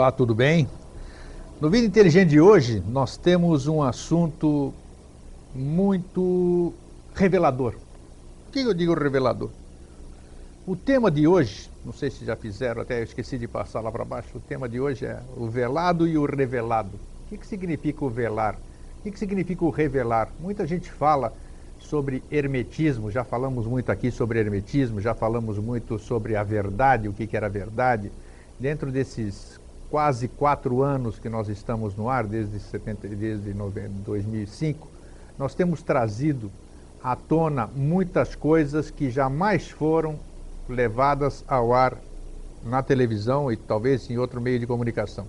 Olá, tudo bem? No Vida Inteligente de hoje, nós temos um assunto muito revelador. Por que eu digo revelador? O tema de hoje, não sei se já fizeram, até eu esqueci de passar lá para baixo, o tema de hoje é o velado e o revelado. O que, que significa o velar? O que, que significa o revelar? Muita gente fala sobre hermetismo, já falamos muito aqui sobre hermetismo, já falamos muito sobre a verdade, o que, que era verdade. Dentro desses quase quatro anos que nós estamos no ar, desde, 70, desde 2005, nós temos trazido à tona muitas coisas que jamais foram levadas ao ar na televisão e talvez em outro meio de comunicação.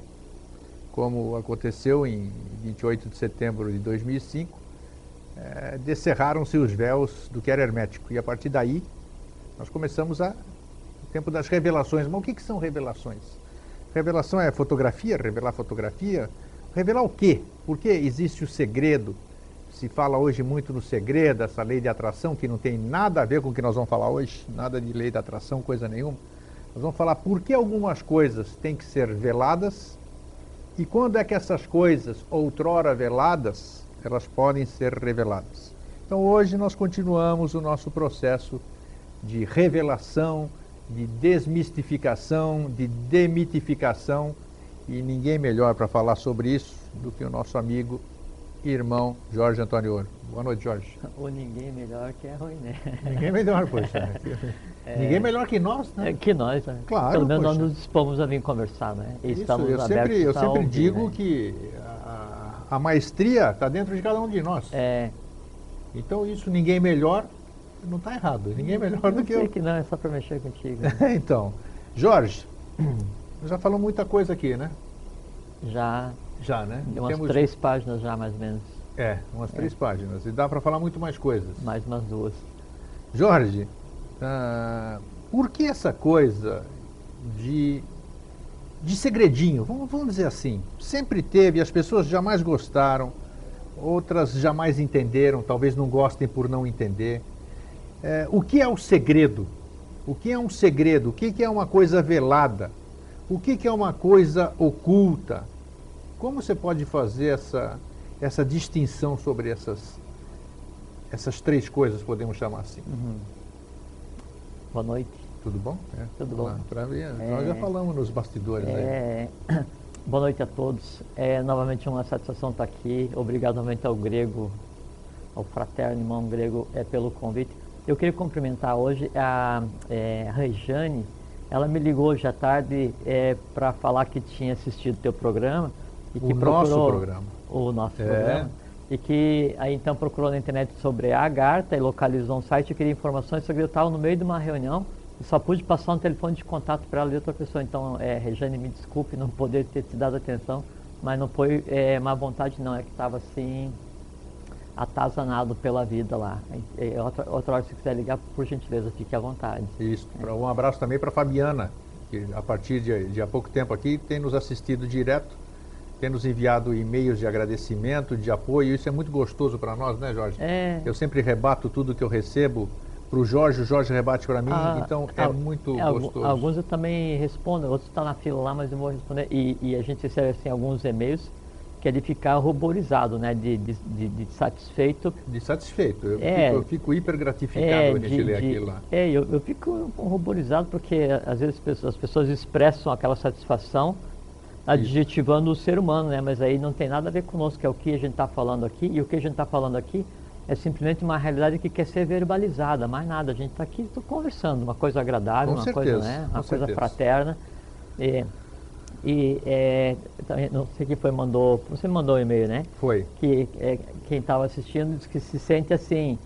Como aconteceu em 28 de setembro de 2005, é, descerraram-se os véus do que era hermético. E a partir daí, nós começamos a, o tempo das revelações. Mas o que, que são revelações? Revelação é fotografia, revelar fotografia. Revelar o quê? Por que existe o segredo? Se fala hoje muito no segredo, essa lei de atração, que não tem nada a ver com o que nós vamos falar hoje, nada de lei de atração, coisa nenhuma. Nós vamos falar por que algumas coisas têm que ser veladas e quando é que essas coisas, outrora veladas, elas podem ser reveladas. Então hoje nós continuamos o nosso processo de revelação, de desmistificação, de demitificação e ninguém melhor para falar sobre isso do que o nosso amigo e irmão Jorge Antônio Ouro. Boa noite, Jorge. Ou ninguém melhor que é ruim, né? Ninguém melhor, poxa. É, ninguém melhor que nós, né? É, que nós, né? Claro, Pelo menos poxa. nós nos dispomos a vir conversar, né? E Isso, estamos eu sempre, eu sempre ouvir, digo né? que a, a maestria está dentro de cada um de nós. É, Então isso, ninguém melhor, não está errado. Ninguém melhor do que sei eu. que não, é só para mexer contigo. né? então, Jorge, já falou muita coisa aqui, né? Já, Já, né? umas Temos- três páginas já, mais ou menos. É, umas três páginas. E dá para falar muito mais coisas. Mais umas duas. Jorge, ah, por que essa coisa de, de segredinho? Vamos, vamos dizer assim. Sempre teve, as pessoas jamais gostaram, outras jamais entenderam, talvez não gostem por não entender. É, o que é o segredo? O que é um segredo? O que que é uma coisa velada? O que que é uma coisa oculta? Como você pode fazer essa, essa distinção sobre essas, essas três coisas, podemos chamar assim? Uhum. Boa noite. Tudo bom? É, Tudo bom. Pra mim, É. Nós já falamos nos bastidores aí. É, boa noite a todos. É novamente uma satisfação estar aqui. Obrigado novamente ao grego, ao fraterno irmão grego, é, pelo convite. Eu queria cumprimentar hoje a, é, Rejane. Ela me ligou hoje à tarde para falar que tinha assistido o teu programa. E O que nosso procurou programa. O nosso É. programa. E que aí então procurou na internet sobre a Agartha e localizou um site e queria informações, que eu estava no meio de uma reunião e só pude passar um telefone de contato para ela de outra pessoa. Então, é, Rejane, me desculpe não poder ter te dado atenção, mas não foi é, má vontade não, é que estava assim atazanado pela vida lá. É, é, outra, outra hora, se quiser ligar, por gentileza, fique à vontade. Isso. Pra- Um abraço também para Fabiana, que a partir de, de há pouco tempo aqui tem nos assistido direto, tem nos enviado e-mails de agradecimento, de apoio. Isso é muito gostoso para nós, né, Jorge? É, Eu sempre rebato tudo que eu recebo para o Jorge, o Jorge rebate para mim, Ah, então é al- muito é, gostoso. Alguns eu também respondo, outros estão na fila lá, mas eu vou responder. E, e a gente recebe assim, alguns e-mails que é de ficar ruborizado, né? De, de, de- de satisfeito. De satisfeito. Eu, É. fico, eu fico hiper gratificado É, quando a gente de, lê aquilo lá. é eu, eu fico ruborizado porque às vezes as pessoas, as pessoas expressam aquela satisfação adjetivando o ser humano, né? Mas aí não tem nada a ver conosco, que é o que a gente está falando aqui. E o que a gente está falando aqui é simplesmente uma realidade que quer ser verbalizada, mais nada. A gente está aqui conversando, uma coisa agradável, Com uma certeza, coisa, né? com Uma coisa certeza. fraterna. E, e é, também, não sei quem foi mandou, você me mandou um e-mail, né? Foi. que é, quem estava assistindo diz que se sente assim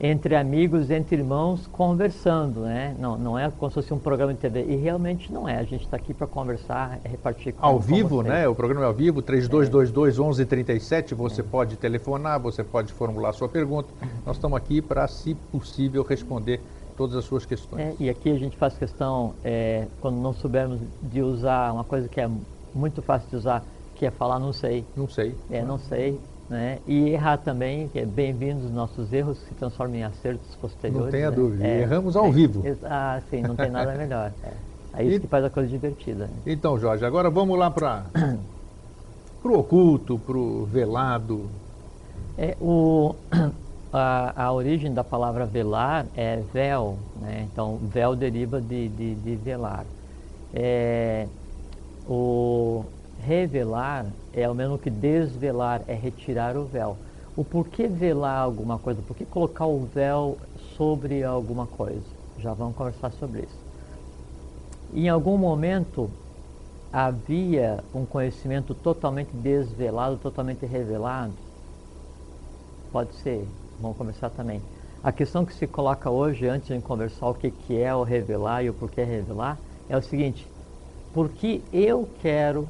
entre amigos, entre irmãos, conversando, né? Não, não é como se fosse um programa de TV. E realmente não é. A gente está aqui para conversar, é repartir com Ao vivo, né? O programa é ao vivo, 3222-1137. Você pode telefonar, você pode formular sua pergunta. Nós estamos aqui para, se possível, responder todas as suas questões. É, e aqui a gente faz questão, é, quando não soubermos de usar uma coisa que é muito fácil de usar, que é falar não sei. Não sei. É, não sei. Né? E errar também, que é bem-vindos os nossos erros que se transformam em acertos posteriores. Não tenha né? dúvida. É, erramos ao é, vivo. ex- Ah, sim, não tem nada melhor. É. É isso e, que faz a coisa divertida. Né? Então, Jorge, agora vamos lá para o oculto, para o velado. É, o, a, a, origem da palavra velar é véu, né? então véu deriva de, de, de velar. É, o revelar é o mesmo que desvelar, é retirar o véu. O porquê velar alguma coisa? Por que colocar o véu sobre alguma coisa? Já vamos conversar sobre isso. Em algum momento havia um conhecimento totalmente desvelado, totalmente revelado? Pode ser, vamos conversar também. A questão que se coloca hoje, antes de conversar o que, que é o revelar e o porquê revelar, é o seguinte: porque eu quero,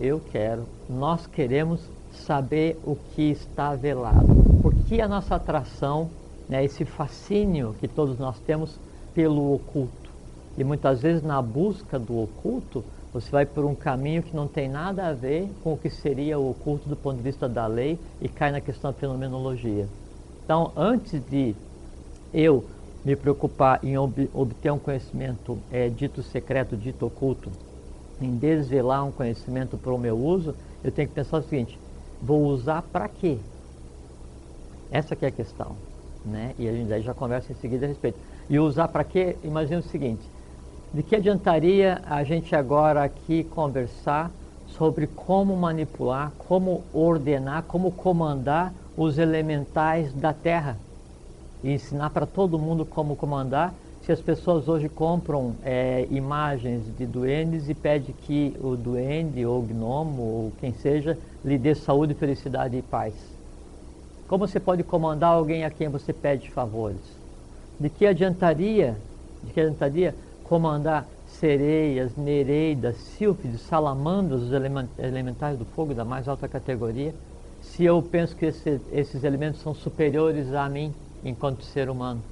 eu quero, nós queremos saber o que está velado. Porque a nossa atração, né, esse fascínio que todos nós temos pelo oculto. E muitas vezes na busca do oculto, você vai por um caminho que não tem nada a ver com o que seria o oculto do ponto de vista da lei e cai na questão da fenomenologia. Então, antes de eu me preocupar em ob obter um conhecimento é, dito secreto, dito oculto, em desvelar um conhecimento para o meu uso, eu tenho que pensar o seguinte: vou usar para quê? Essa que é a questão. Né? E a gente já conversa em seguida a respeito. E usar para quê? Imagina o seguinte: de que adiantaria a gente agora aqui conversar sobre como manipular, como ordenar, como comandar os elementais da Terra? E ensinar para todo mundo como comandar. Se as pessoas hoje compram é, imagens de duendes e pedem que o duende ou gnomo ou quem seja lhe dê saúde, felicidade e paz. Como você pode comandar alguém a quem você pede favores? De que adiantaria, de que adiantaria comandar sereias, nereidas, sílfides, salamandras, os elementais do fogo da mais alta categoria, se eu penso que esse, esses elementos são superiores a mim enquanto ser humano.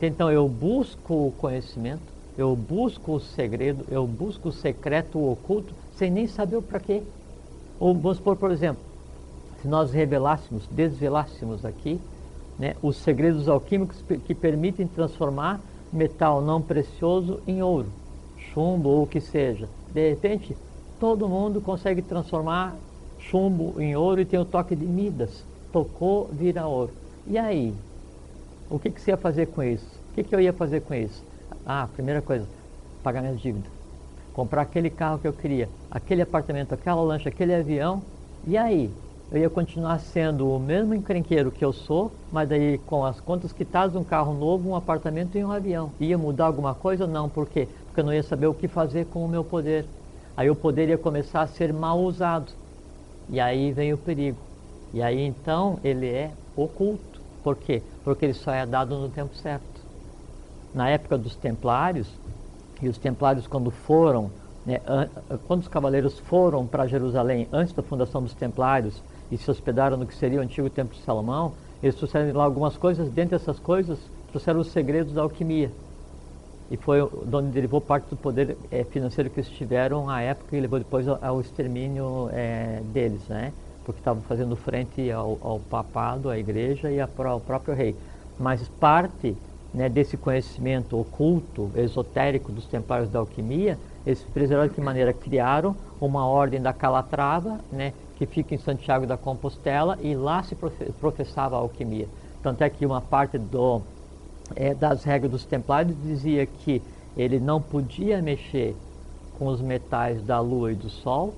Então eu busco o conhecimento, eu busco o segredo, eu busco o secreto, o oculto, sem nem saber o para quê. Ou vamos supor, por exemplo, se nós revelássemos, desvelássemos aqui né, os segredos alquímicos que permitem transformar metal não precioso em ouro, chumbo ou o que seja. De repente, todo mundo consegue transformar chumbo em ouro e tem o toque de Midas. Tocou, vira ouro. E aí? O que, que você ia fazer com isso? O que, que eu ia fazer com isso? Ah, primeira coisa, pagar minhas dívidas. Comprar aquele carro que eu queria, aquele apartamento, aquela lancha, aquele avião. E aí? eu ia continuar sendo o mesmo encrenqueiro que eu sou, mas daí com as contas quitadas, um carro novo, um apartamento e um avião. Ia mudar alguma coisa? Não, por quê? Porque eu não ia saber o que fazer com o meu poder. Aí o poder ia começar a ser mal usado. E aí vem o perigo. E aí então ele é oculto. Por quê? Porque ele só é dado no tempo certo. Na época dos templários, e os templários quando foram, né, quando os cavaleiros foram para Jerusalém antes da fundação dos templários, e se hospedaram no que seria o antigo Templo de Salomão, eles trouxeram lá algumas coisas, dentre essas coisas, trouxeram os segredos da alquimia. E foi onde derivou parte do poder é, financeiro que eles tiveram à época e levou depois ao, extermínio é, deles, né? Porque estavam fazendo frente ao, ao, papado, à igreja e ao próprio rei. Mas parte né, desse conhecimento oculto, esotérico dos templários da alquimia, eles preservaram de que maneira criaram uma ordem da Calatrava, né, que fica em Santiago da Compostela, e lá se professava a alquimia. Tanto é que uma parte do, é, das regras dos templários dizia que ele não podia mexer com os metais da lua e do sol,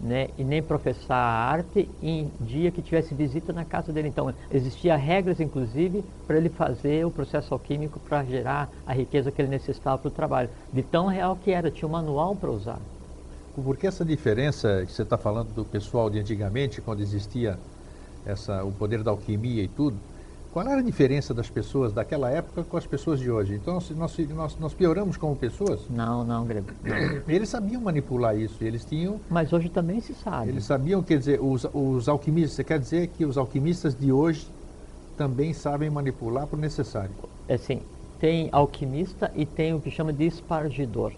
né, e nem professar a arte em dia que tivesse visita na casa dele. Então, existia regras, inclusive, para ele fazer o processo alquímico para gerar a riqueza que ele necessitava para o trabalho. De tão real que era, tinha um manual para usar. Porque essa diferença que você está falando do pessoal de antigamente, quando existia essa, o poder da alquimia e tudo, qual era a diferença das pessoas daquela época com as pessoas de hoje? Então, nós, nós, nós pioramos como pessoas? Não, não, Grego. Eles sabiam manipular isso, eles tinham... Mas hoje também se sabe. Eles sabiam, quer dizer, os, os alquimistas, você quer dizer que os alquimistas de hoje também sabem manipular por necessário? É sim, tem alquimista e tem o que chama de espargidor.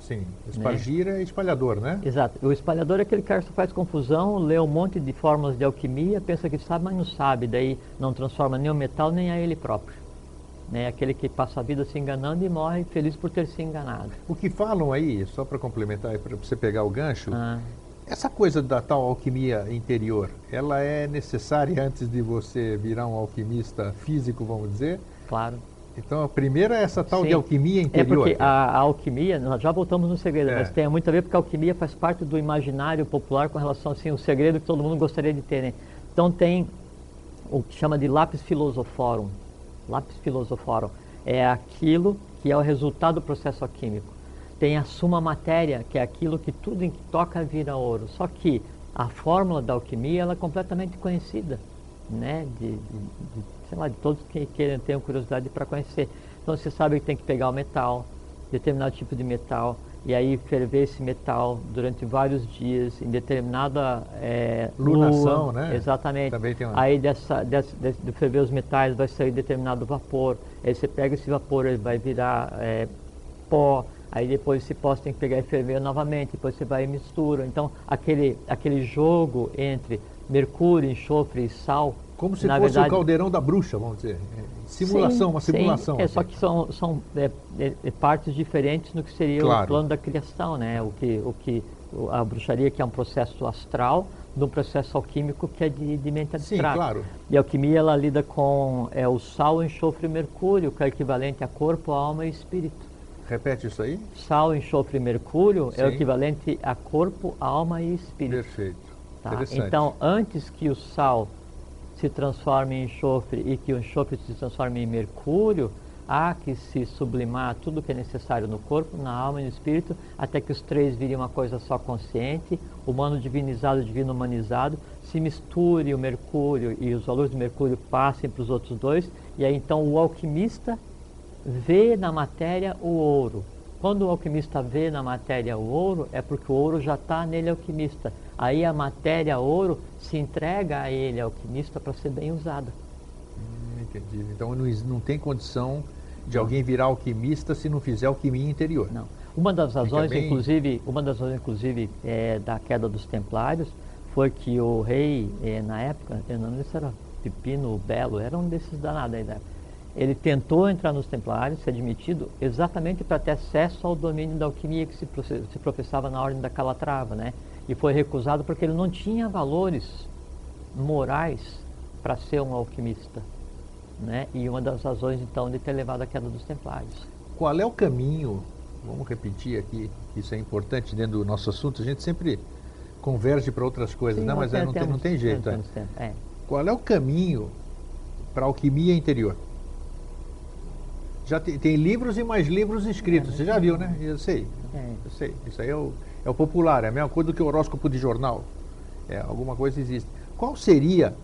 Sim, espargir né? é espalhador, né? Exato. O espalhador é aquele cara que faz confusão, lê um monte de fórmulas de alquimia, pensa que sabe, mas não sabe, daí não transforma nem o metal nem a ele próprio. Né? Aquele que passa a vida se enganando e morre feliz por ter se enganado. O que falam aí, só para complementar, para você pegar o gancho, ah. essa coisa da tal alquimia interior, ela é necessária antes de você virar um alquimista físico, vamos dizer? Claro. Então, a primeira é essa tal Sim. de alquimia interior. É porque a, a, alquimia, nós já voltamos no segredo, é. mas tem muito a ver porque a alquimia faz parte do imaginário popular com relação assim, o segredo que todo mundo gostaria de ter. Né? Então, tem o que chama de lápis filosoforum. Lápis filosoforum é aquilo que é o resultado do processo alquímico. Tem a suma matéria, que é aquilo que tudo em que toca vira ouro. Só que a fórmula da alquimia ela é completamente conhecida, né? de, de, de sei lá, de todos que queiram, tenham curiosidade para conhecer. Então você sabe que tem que pegar o metal, determinado tipo de metal, e aí ferver esse metal durante vários dias em determinada é, lunação, lua, né? Exatamente. Uma... Aí dessa, dessa, de ferver os metais vai sair determinado vapor. Aí você pega esse vapor, ele vai virar é, pó. Aí depois esse pó você tem que pegar e ferver novamente. Depois você vai e mistura. Então aquele aquele jogo entre mercúrio, enxofre e sal como se Na fosse verdade, o caldeirão da bruxa, vamos dizer. É, simulação, sim, uma simulação. Sim, é, só que são, são é, é, é, partes diferentes no que seria claro. o plano da criação, né? O que, o que a bruxaria que é um processo astral, de um processo alquímico que é de, de mente abstrata. Sim, claro. E a alquimia ela lida com é, o sal, enxofre e mercúrio, que é equivalente a corpo, alma e espírito. Repete isso aí. Sal, enxofre e mercúrio Sim. é o equivalente a corpo, alma e espírito. Perfeito. Tá? Então, antes que o sal se transforme em enxofre e que o enxofre se transforme em mercúrio, há que se sublimar tudo que é necessário no corpo, na alma e no espírito, até que os três virem uma coisa só consciente, humano divinizado, divino humanizado, se misture o mercúrio e os valores do mercúrio passem para os outros dois, e aí então o alquimista vê na matéria o ouro. Quando o alquimista vê na matéria o ouro, é porque o ouro já está nele alquimista. Aí a matéria ouro se entrega a ele, alquimista, para ser bem usada. Hum, entendi. Então não, não tem condição de alguém virar alquimista se não fizer alquimia interior. Não. Uma das razões, bem... inclusive, uma das razões, inclusive, é, da queda dos templários foi que o rei, é, na época, eu não sei se era Pepino Belo, era um desses danados aí da época ele tentou entrar nos templários, ser admitido, exatamente para ter acesso ao domínio da alquimia que se, se professava na ordem da Calatrava, né? E foi recusado porque ele não tinha valores morais para ser um alquimista, né? E uma das razões, então, de ter levado à queda dos templários. Qual é o caminho, vamos repetir aqui, isso é importante dentro do nosso assunto, a gente sempre converge para outras coisas, Sim, né? Mas é, não, tem, não tem jeito, temos, né? Temos, é. Qual é o caminho para a alquimia interior? Já tem, tem, livros e mais livros escritos. Você já viu, né? Eu sei. É. Eu sei. Isso aí é o, é o popular, é a mesma coisa do que o horóscopo de jornal. É, alguma coisa existe. Qual seria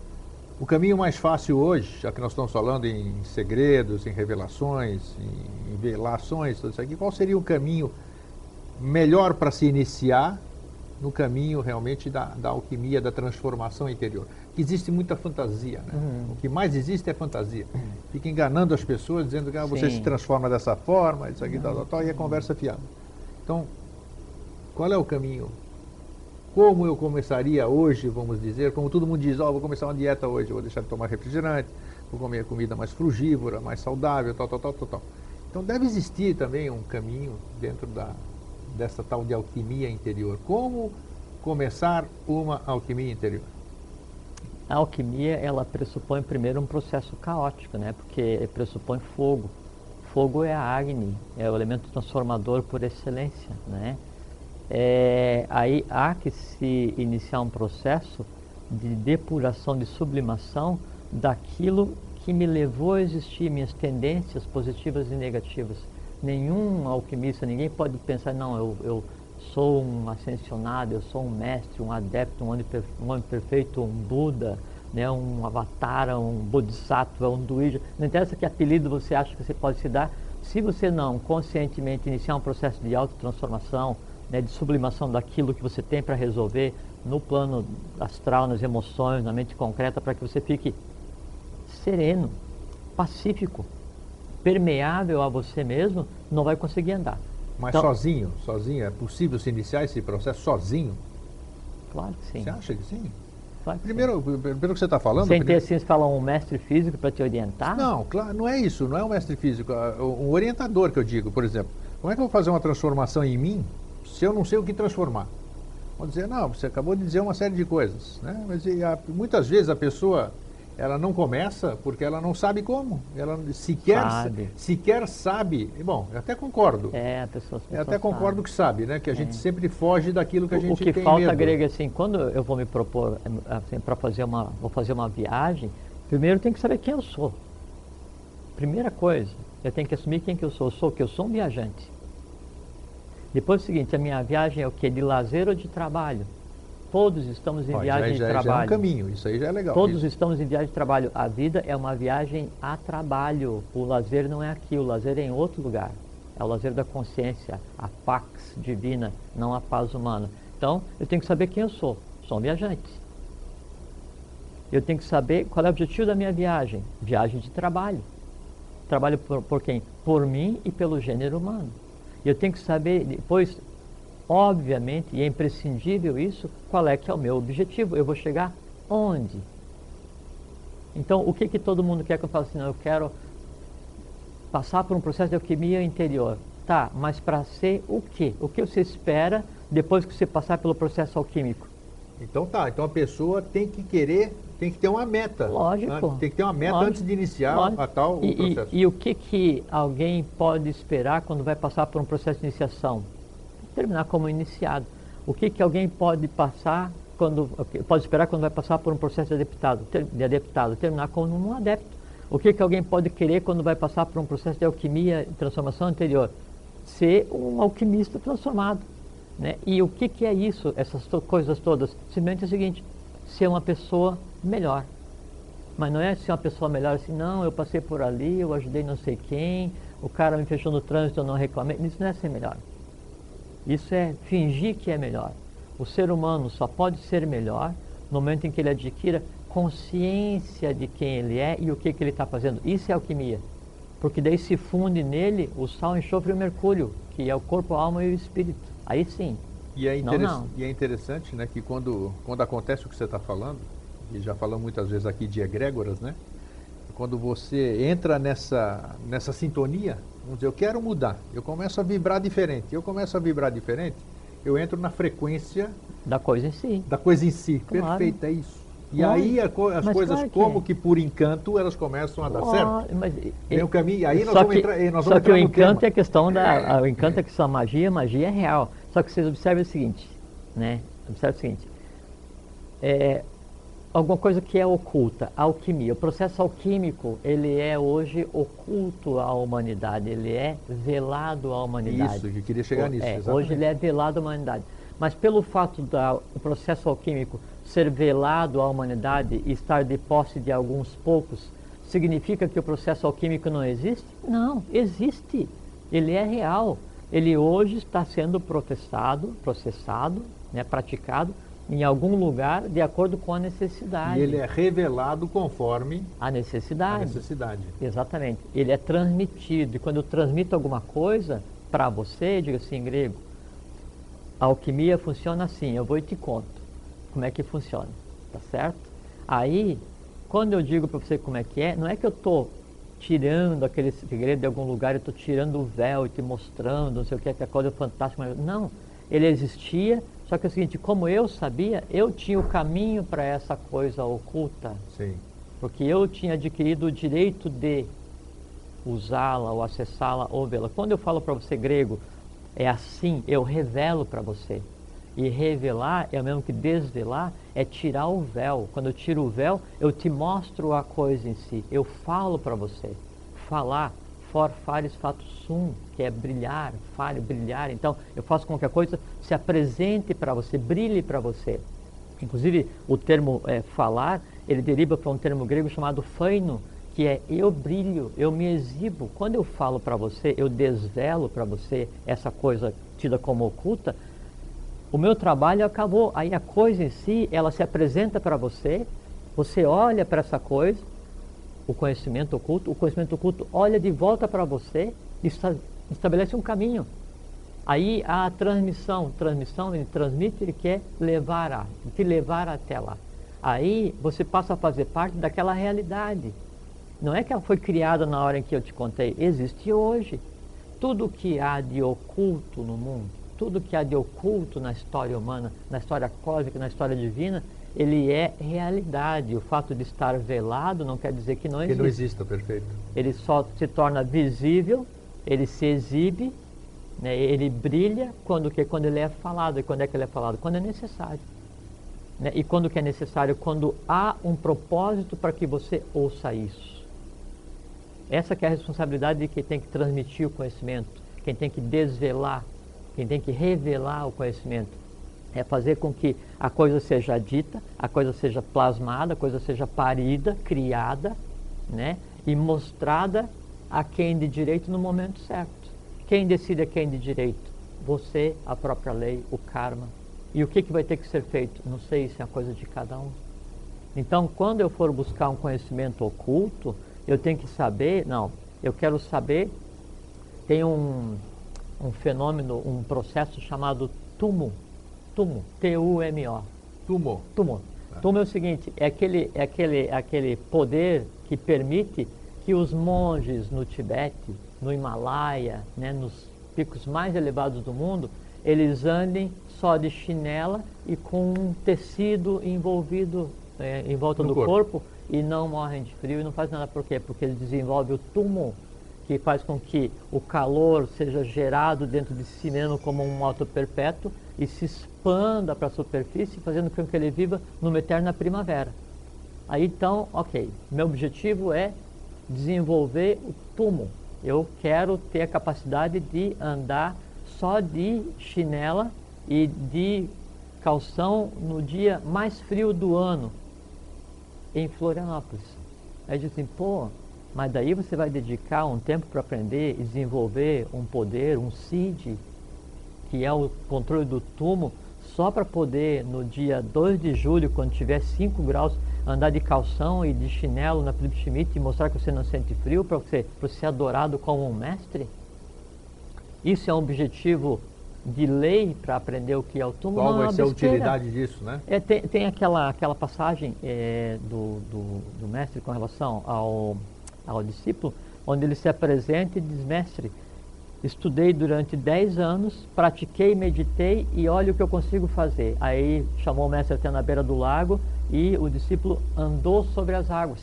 o caminho mais fácil hoje, já que nós estamos falando em segredos, em revelações, em, em velações, tudo isso aqui, qual seria o caminho melhor para se iniciar no caminho realmente da, da alquimia, da transformação interior? que existe muita fantasia. Né? Uhum. O que mais existe é fantasia. Uhum. Fica enganando as pessoas, dizendo que ah, você Sim. se transforma dessa forma, isso aqui, uhum. tal, tal, tal, e a conversa fiada. Então, qual é o caminho? Como eu começaria hoje, vamos dizer, como todo mundo diz, ó, oh, vou começar uma dieta hoje, vou deixar de tomar refrigerante, vou comer comida mais frugívora, mais saudável, tal, tal, tal, tal, tal. Então deve existir também um caminho dentro da, dessa tal de alquimia interior. Como começar uma alquimia interior? A alquimia, ela pressupõe primeiro um processo caótico, né? Porque pressupõe fogo. Fogo é a Agni, é o elemento transformador por excelência, né? É, aí há que se iniciar um processo de depuração, de sublimação daquilo que me levou a existir, minhas tendências positivas e negativas. Nenhum alquimista, ninguém pode pensar, não, eu, eu sou um ascensionado, eu sou um mestre, um adepto, um homem, perfeito, um Buda, né, um avatar, um bodhisattva, um duija. Não interessa que apelido você acha que você pode se dar, se você não conscientemente iniciar um processo de autotransformação, né, de sublimação daquilo que você tem para resolver no plano astral, nas emoções, na mente concreta, para que você fique sereno, pacífico, permeável a você mesmo, não vai conseguir andar. Mas então, sozinho, sozinho, é possível se iniciar esse processo sozinho? Claro que sim. Você acha que sim? Claro primeiro, sim. pelo que você está falando... Sem primeiro... ter, assim, você fala um mestre físico para te orientar? Não, claro, não é isso, não é um mestre físico, é um orientador que eu digo, por exemplo. Como é que eu vou fazer uma transformação em mim se eu não sei o que transformar? Vou dizer, não, você acabou de dizer uma série de coisas, né? Mas a, muitas vezes a pessoa ela não começa porque ela não sabe como. Ela sequer sabe, sequer sabe. Bom, eu até concordo. É, a pessoa, Eu até concordo sabe. que sabe, né? Que a gente é. sempre foge daquilo que a gente o, o que tem falta, medo. Grega, assim, quando eu vou me propor assim, para fazer uma, vou fazer uma viagem, primeiro eu tenho que saber quem eu sou. Primeira coisa, eu tenho que assumir quem que eu sou. Eu sou que eu sou um viajante. Depois é o seguinte, a minha viagem é o que? De lazer ou de trabalho? Todos estamos em Ó, viagem já, de já, trabalho. Já é um caminho, isso aí já é legal. Todos isso. estamos em viagem de trabalho. A vida é uma viagem a trabalho. O lazer não é aqui, o lazer é em outro lugar. É o lazer da consciência, a pax divina, não a paz humana. Então, eu tenho que saber quem eu sou. Sou um viajante. Eu tenho que saber qual é o objetivo da minha viagem. Viagem de trabalho. Trabalho por, por quem? Por mim e pelo gênero humano. Eu tenho que saber, depois, obviamente, e é imprescindível isso, qual é que é o meu objetivo. Eu vou chegar onde? Então, o que, que todo mundo quer que eu faça assim? Não, eu quero passar por um processo de alquimia interior. Tá, mas para ser o quê? O que você espera depois que você passar pelo processo alquímico? Então tá, então a pessoa tem que querer, tem que ter uma meta. Lógico. Tem que ter uma meta lógico, antes de iniciar lógico. a tal e, processo. E, e, o que, que alguém pode esperar quando vai passar por um processo de iniciação? Terminar como iniciado. O que, que alguém pode passar quando pode esperar quando vai passar por um processo de adeptado, de adeptado terminar como um adepto. O que, que alguém pode querer quando vai passar por um processo de alquimia e transformação anterior? Ser um alquimista transformado. Né? E o que, que é isso, essas to coisas todas? Simplesmente é o seguinte, ser uma pessoa melhor. Mas não é ser uma pessoa melhor assim, não, eu passei por ali, eu ajudei não sei quem, o cara me fechou no trânsito, eu não reclamei. Isso não é ser melhor. Isso é fingir que é melhor. O ser humano só pode ser melhor no momento em que ele adquira consciência de quem ele é e o que, que ele está fazendo. Isso é alquimia. Porque daí se funde nele o sal, o enxofre e o mercúrio, que é o corpo, a alma e o espírito. Aí sim. E é, não, não. e é interessante né, que quando, quando acontece o que você está falando, e já falamos muitas vezes aqui de egrégoras, né? Quando você entra nessa, nessa sintonia, vamos dizer, eu quero mudar, eu começo a vibrar diferente. Eu começo a vibrar diferente, eu entro na frequência da coisa em si. Da coisa em si. Claro. Perfeito, é isso. E claro. aí as mas coisas, claro que como é. que por encanto, elas começam a dar oh, certo. Mas, Vem o caminho, aí nós vamos que, entrar, nós só vamos que o encanto tema. é a questão da. O encanto é que só magia, magia é real. Só que vocês observem o seguinte, né? Observe o seguinte. É, alguma coisa que é oculta, alquimia. O processo alquímico, ele é hoje oculto à humanidade, ele é velado à humanidade. Isso, eu queria chegar nisso. É, hoje ele é velado à humanidade. Mas pelo fato do processo alquímico ser velado à humanidade e estar de posse de alguns poucos, significa que o processo alquímico não existe? Não, existe. Ele é real. Ele hoje está sendo protestado, processado, né, praticado em algum lugar de acordo com a necessidade. E ele é revelado conforme a necessidade. A necessidade. Exatamente. Ele é transmitido. E quando eu transmito alguma coisa para você, diga assim em grego, a alquimia funciona assim, eu vou e te conto como é que funciona, tá certo? Aí, quando eu digo para você como é que é, não é que eu estou tirando aquele segredo de algum lugar, eu estou tirando o véu e te mostrando, não sei o que, que a coisa fantástica. Não, ele existia, só que é o seguinte, como eu sabia, eu tinha o caminho para essa coisa oculta. Sim. Porque eu tinha adquirido o direito de usá-la ou acessá-la ou vê-la. Quando eu falo para você grego, é assim, eu revelo para você. E revelar é o mesmo que desvelar, é tirar o véu. Quando eu tiro o véu, eu te mostro a coisa em si. Eu falo para você. Falar, for fares fato sum, que é brilhar, fale, brilhar. Então, eu faço com que a coisa se apresente para você, brilhe para você. Inclusive, o termo é, falar, ele deriva para um termo grego chamado faino, que é eu brilho, eu me exibo. Quando eu falo para você, eu desvelo para você essa coisa tida como oculta, o meu trabalho acabou. Aí a coisa em si, ela se apresenta para você, você olha para essa coisa, o conhecimento oculto, o conhecimento oculto olha de volta para você e estabelece um caminho. Aí a transmissão, transmissão, ele transmite, ele quer levar a, te levar até lá. Aí você passa a fazer parte daquela realidade. Não é que ela foi criada na hora em que eu te contei, existe hoje. Tudo que há de oculto no mundo, tudo que há de oculto na história humana, na história cósmica, na história divina, ele é realidade. O fato de estar velado não quer dizer que não existe. Que não exista, perfeito. Ele só se torna visível, ele se exibe, né, ele brilha quando que quando ele é falado. E quando é que ele é falado? Quando é necessário. Né? E quando que é necessário? Quando há um propósito para que você ouça isso. Essa que é a responsabilidade de quem tem que transmitir o conhecimento, quem tem que desvelar, quem tem que revelar o conhecimento. É fazer com que a coisa seja dita, a coisa seja plasmada, a coisa seja parida, criada, né? E mostrada a quem de direito no momento certo. Quem decide a quem de direito? Você, a própria lei, o karma. E o que, que vai ter que ser feito? Não sei, isso é a coisa de cada um. Então, quando eu for buscar um conhecimento oculto, eu tenho que saber, não, eu quero saber, tem um, um fenômeno, um processo chamado tumo, tumo, T-U-M-O. Tumo. Tumo. Ah. Tumo é o seguinte, é aquele, é aquele, é aquele poder que permite que os monges no Tibete, no Himalaia, né, nos picos mais elevados do mundo, eles andem só de chinela e com um tecido envolvido é, em volta no do corpo. corpo. e não morrem de frio e não faz nada por quê? Porque eles desenvolvem o túmulo que faz com que o calor seja gerado dentro de si mesmo como um moto perpétuo e se expanda para a superfície, fazendo com que ele viva numa eterna primavera. Aí então, ok, meu objetivo é desenvolver o túmulo. Eu quero ter a capacidade de andar só de chinela e de calção no dia mais frio do ano em Florianópolis. Aí diz assim, pô, mas daí você vai dedicar um tempo para aprender e desenvolver um poder, um CID, que é o controle do túmulo, só para poder no dia 2 de julho, quando tiver 5 graus, andar de calção e de chinelo na Felipe Schmidt e mostrar que você não sente frio para você, você ser adorado como um mestre? Isso é um objetivo de lei para aprender o que é o túmulo. Qual vai ser a utilidade disso, né? É, tem, tem aquela, aquela passagem é, do, do, do, mestre com relação ao, ao discípulo, onde ele se apresenta e diz, mestre, estudei durante 10 anos, pratiquei, meditei e olha o que eu consigo fazer. Aí chamou o mestre até na beira do lago e o discípulo andou sobre as águas.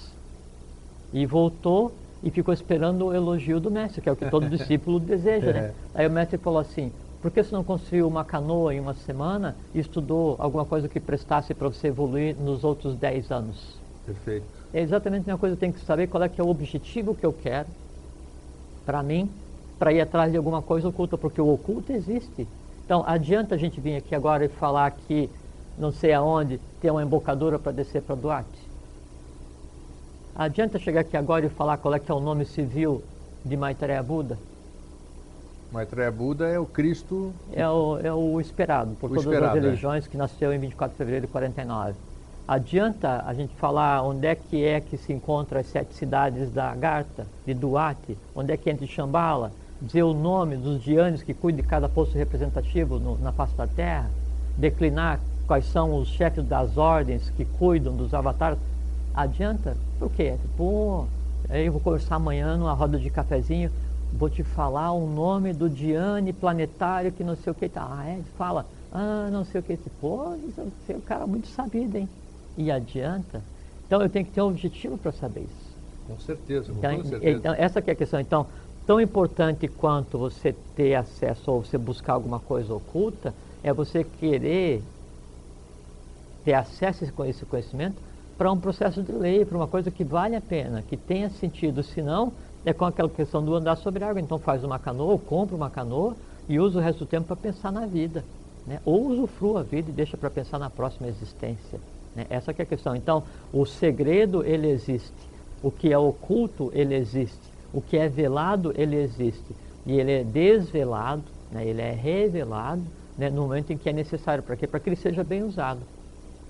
E voltou e ficou esperando o elogio do mestre, que é o que todo discípulo deseja, né? É. Aí o mestre falou assim, por que você não construiu uma canoa em uma semana e estudou alguma coisa que prestasse para você evoluir nos outros 10 anos? Perfeito. É exatamente a mesma coisa, eu tenho que saber qual é que é o objetivo que eu quero para mim, para ir atrás de alguma coisa oculta, porque o oculto existe. Então, adianta a gente vir aqui agora e falar que não sei aonde tem uma embocadura para descer para Duarte? Adianta chegar aqui agora e falar qual é que é o nome civil de Maitreya Buda? Maitreya Buda é o Cristo... É o, é o esperado por o todas esperado, as é. religiões, é. que nasceu em 24 de fevereiro de 49. Adianta a gente falar onde é que é que se encontram as sete cidades da Garta, de Duarte, onde é que entra Shambhala, dizer o nome dos dianes que cuidam de cada posto representativo no, na face da Terra, declinar quais são os chefes das ordens que cuidam dos avatares. Adianta? Por quê? Pô, eu vou conversar amanhã numa roda de cafezinho vou te falar o nome do Diane planetário que não sei o que. Tá. Ah, é? Fala, ah, não sei o que. Pô, você é um cara muito sabido, hein? E adianta. Então eu tenho que ter um objetivo para saber isso. Com certeza, com então, certeza. Então, essa é a questão. Então, tão importante quanto você ter acesso ou você buscar alguma coisa oculta, é você querer ter acesso a esse conhecimento para um processo de lei, para uma coisa que vale a pena, que tenha sentido. Senão, é com aquela questão do andar sobre água. Então faz uma canoa, compra uma canoa e usa o resto do tempo para pensar na vida. Né? Ou usufrua a vida e deixa para pensar na próxima existência. Né? Essa é a questão. Então, o segredo, ele existe. O que é oculto, ele existe. O que é velado, ele existe. E ele é desvelado, né? ele é revelado né? no momento em que é necessário. Para quê? Para que ele seja bem usado.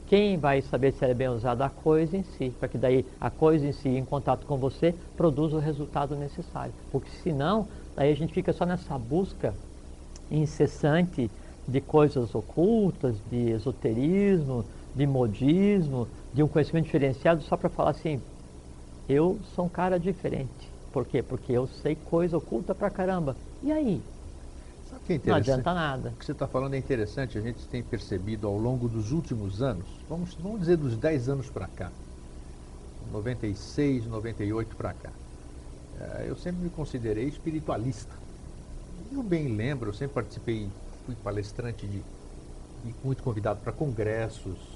Quem vai saber se ela é bem usada? A coisa em si, para que daí a coisa em si, em contato com você, produza o resultado necessário. Porque senão, daí a gente fica só nessa busca incessante de coisas ocultas, de esoterismo, de modismo, de um conhecimento diferenciado só para falar assim, eu sou um cara diferente. Por quê? Porque eu sei coisa oculta pra caramba. E aí? Sabe que é Não interessante? adianta nada. O que você está falando é interessante, a gente tem percebido ao longo dos últimos anos, vamos, vamos dizer dos 10 anos para cá, 96, 98 para cá. Eh, Eu sempre me considerei espiritualista. Eu bem lembro, eu sempre participei, fui palestrante de, e muito convidado para congressos,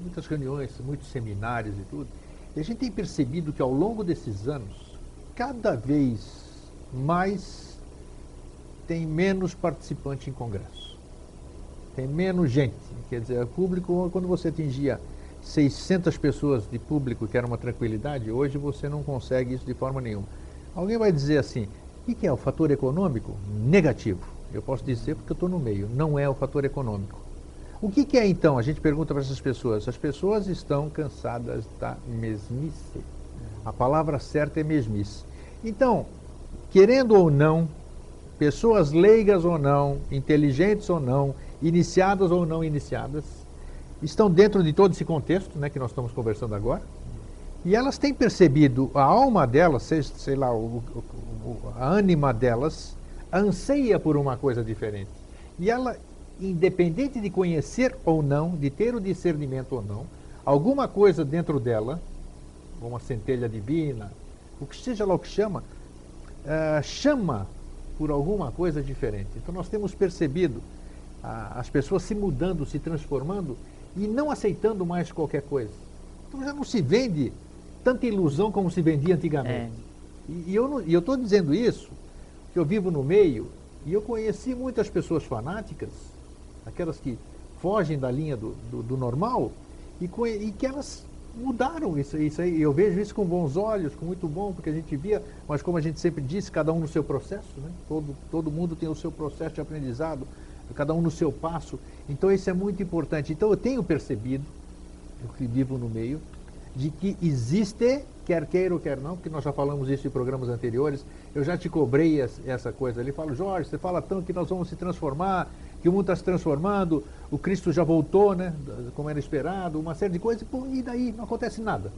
muitas reuniões, muitos seminários e tudo. E a gente tem percebido que ao longo desses anos, cada vez mais tem menos participante em congresso. Tem menos gente. Quer dizer, o público, quando você atingia 600 pessoas de público, que era uma tranquilidade, hoje você não consegue isso de forma nenhuma. Alguém vai dizer assim, o que é o fator econômico? Negativo. Eu posso dizer porque eu estou no meio, não é o fator econômico. O que, que é então? A gente pergunta para essas pessoas. As pessoas estão cansadas da mesmice. A palavra certa é mesmice. Então, querendo ou não, pessoas leigas ou não, inteligentes ou não, iniciadas ou não iniciadas, estão dentro de todo esse contexto né, que nós estamos conversando agora. E elas têm percebido, a alma delas, sei, sei lá, o, o, a ânima delas, anseia por uma coisa diferente. E ela, independente de conhecer ou não, de ter o discernimento ou não, alguma coisa dentro dela, uma centelha divina, o que seja lá o que chama, uh, chama por alguma coisa diferente. Então nós temos percebido uh, as pessoas se mudando, se transformando e não aceitando mais qualquer coisa. Então já não se vende tanta ilusão como se vendia antigamente. É. E, e eu estou dizendo isso, que eu vivo no meio, e eu conheci muitas pessoas fanáticas, aquelas que fogem da linha do, do, do normal, e, e, que elas mudaram isso, isso aí. Eu vejo isso com bons olhos, com muito bom, porque a gente via, mas como a gente sempre disse, cada um no seu processo, né? todo, todo mundo tem o seu processo de aprendizado, cada um no seu passo. Então isso é muito importante. Então eu tenho percebido, eu que vivo no meio, de que existe, quer queira ou quer não, porque nós já falamos isso em programas anteriores, eu já te cobrei essa coisa ali, falo, Jorge, você fala tanto que nós vamos se transformar, que o mundo está se transformando, o Cristo já voltou, né, como era esperado, uma série de coisas, pô, e daí não acontece nada.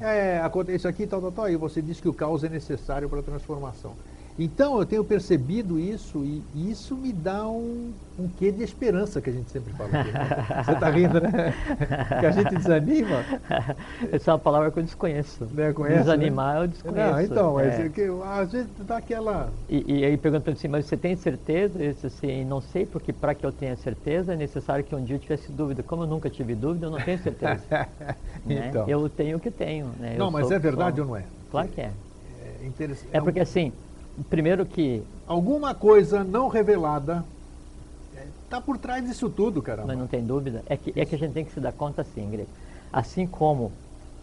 É, é acontece isso aqui, tal, tal, tal, e você diz que o caos é necessário para a transformação. Então eu tenho percebido isso e isso me dá um, um quê de esperança que a gente sempre fala. Aqui, né? Você está rindo, né? Que a gente desanima. Essa é uma palavra que eu desconheço. Né? Conhece, Desanimar né? eu desconheço. Não, então, mas é. que, às vezes dá aquela. E, e aí perguntando assim, mas você tem certeza? Eu disse assim, não sei, porque para que eu tenha certeza é necessáário que um dia eu tivesse dúvida. Como eu nunca tive dúvida, eu não tenho certeza. então. né? Eu tenho o que tenho. Né? Não, eu mas é verdade sou... ou não é? Claro que é. É, interessante. é porque assim, primeiro que. Alguma coisa não revelada está por trás disso tudo, caramba. Mas não tem dúvida. É que, é que a gente tem que se dar conta assim, Greg. Assim como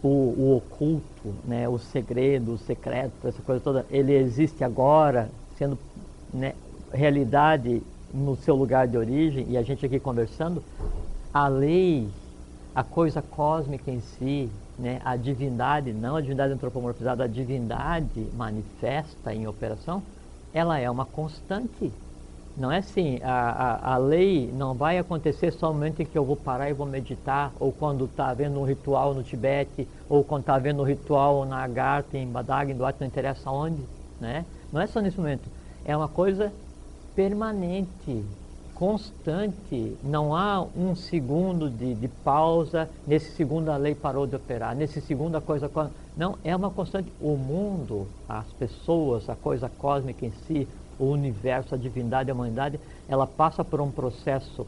o, o, oculto, né, o segredo, o secreto, essa coisa toda, ele existe agora, sendo né, realidade no seu lugar de origem, e a gente aqui conversando, a lei, a coisa cósmica em si, né, a divindade, não a divindade antropomorfizada, a divindade manifesta em operação, ela é uma constante. Não é assim, a, a, a lei não vai acontecer só no momento em que eu vou parar e vou meditar, ou quando está havendo um ritual no Tibete, ou quando está havendo um ritual na Agartha, em Badag, em Duarte, não interessa onde. Né? Não é só nesse momento. É uma coisa permanente, constante. Não há um segundo de, de, pausa. Nesse segundo a lei parou de operar. Nesse segundo a coisa. Não, é uma constante. O mundo, as pessoas, a coisa cósmica em si, o universo, a divindade, a humanidade, ela passa por um processo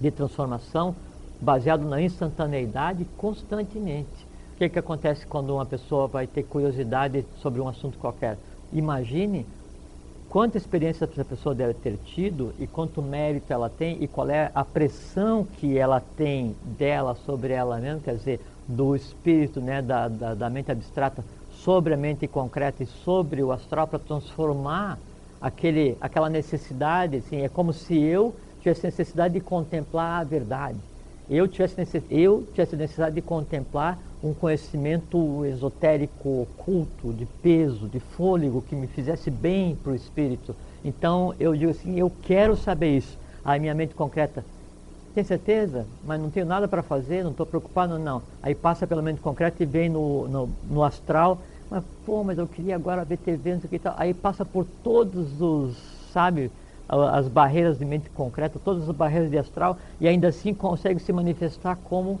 de transformação baseado na instantaneidade constantemente. O que, que acontece quando uma pessoa vai ter curiosidade sobre um assunto qualquer? Imagine quanta experiência essa pessoa deve ter tido e quanto mérito ela tem e qual é a pressão que ela tem dela sobre ela mesma, quer dizer, do espírito, né, da, da, da mente abstrata sobre a mente concreta e sobre o astral para transformar aquele, aquela necessidade, assim, é como se eu tivesse necessidade de contemplar a verdade. Eu tivesse, eu tivesse necessidade de contemplar um conhecimento esotérico, oculto, de peso, de fôlego, que me fizesse bem para o espírito. Então eu digo assim, eu quero saber isso. Aí minha mente concreta, tem certeza? Mas não tenho nada para fazer, não estou preocupado, não. Aí passa pela mente concreta e vem no, no, no, astral, mas pô, mas eu queria agora ver TV, não sei o que tal. Aí passa por todos os, sabe, as barreiras de mente concreta, todas as barreiras de astral, e ainda assim consegue se manifestar como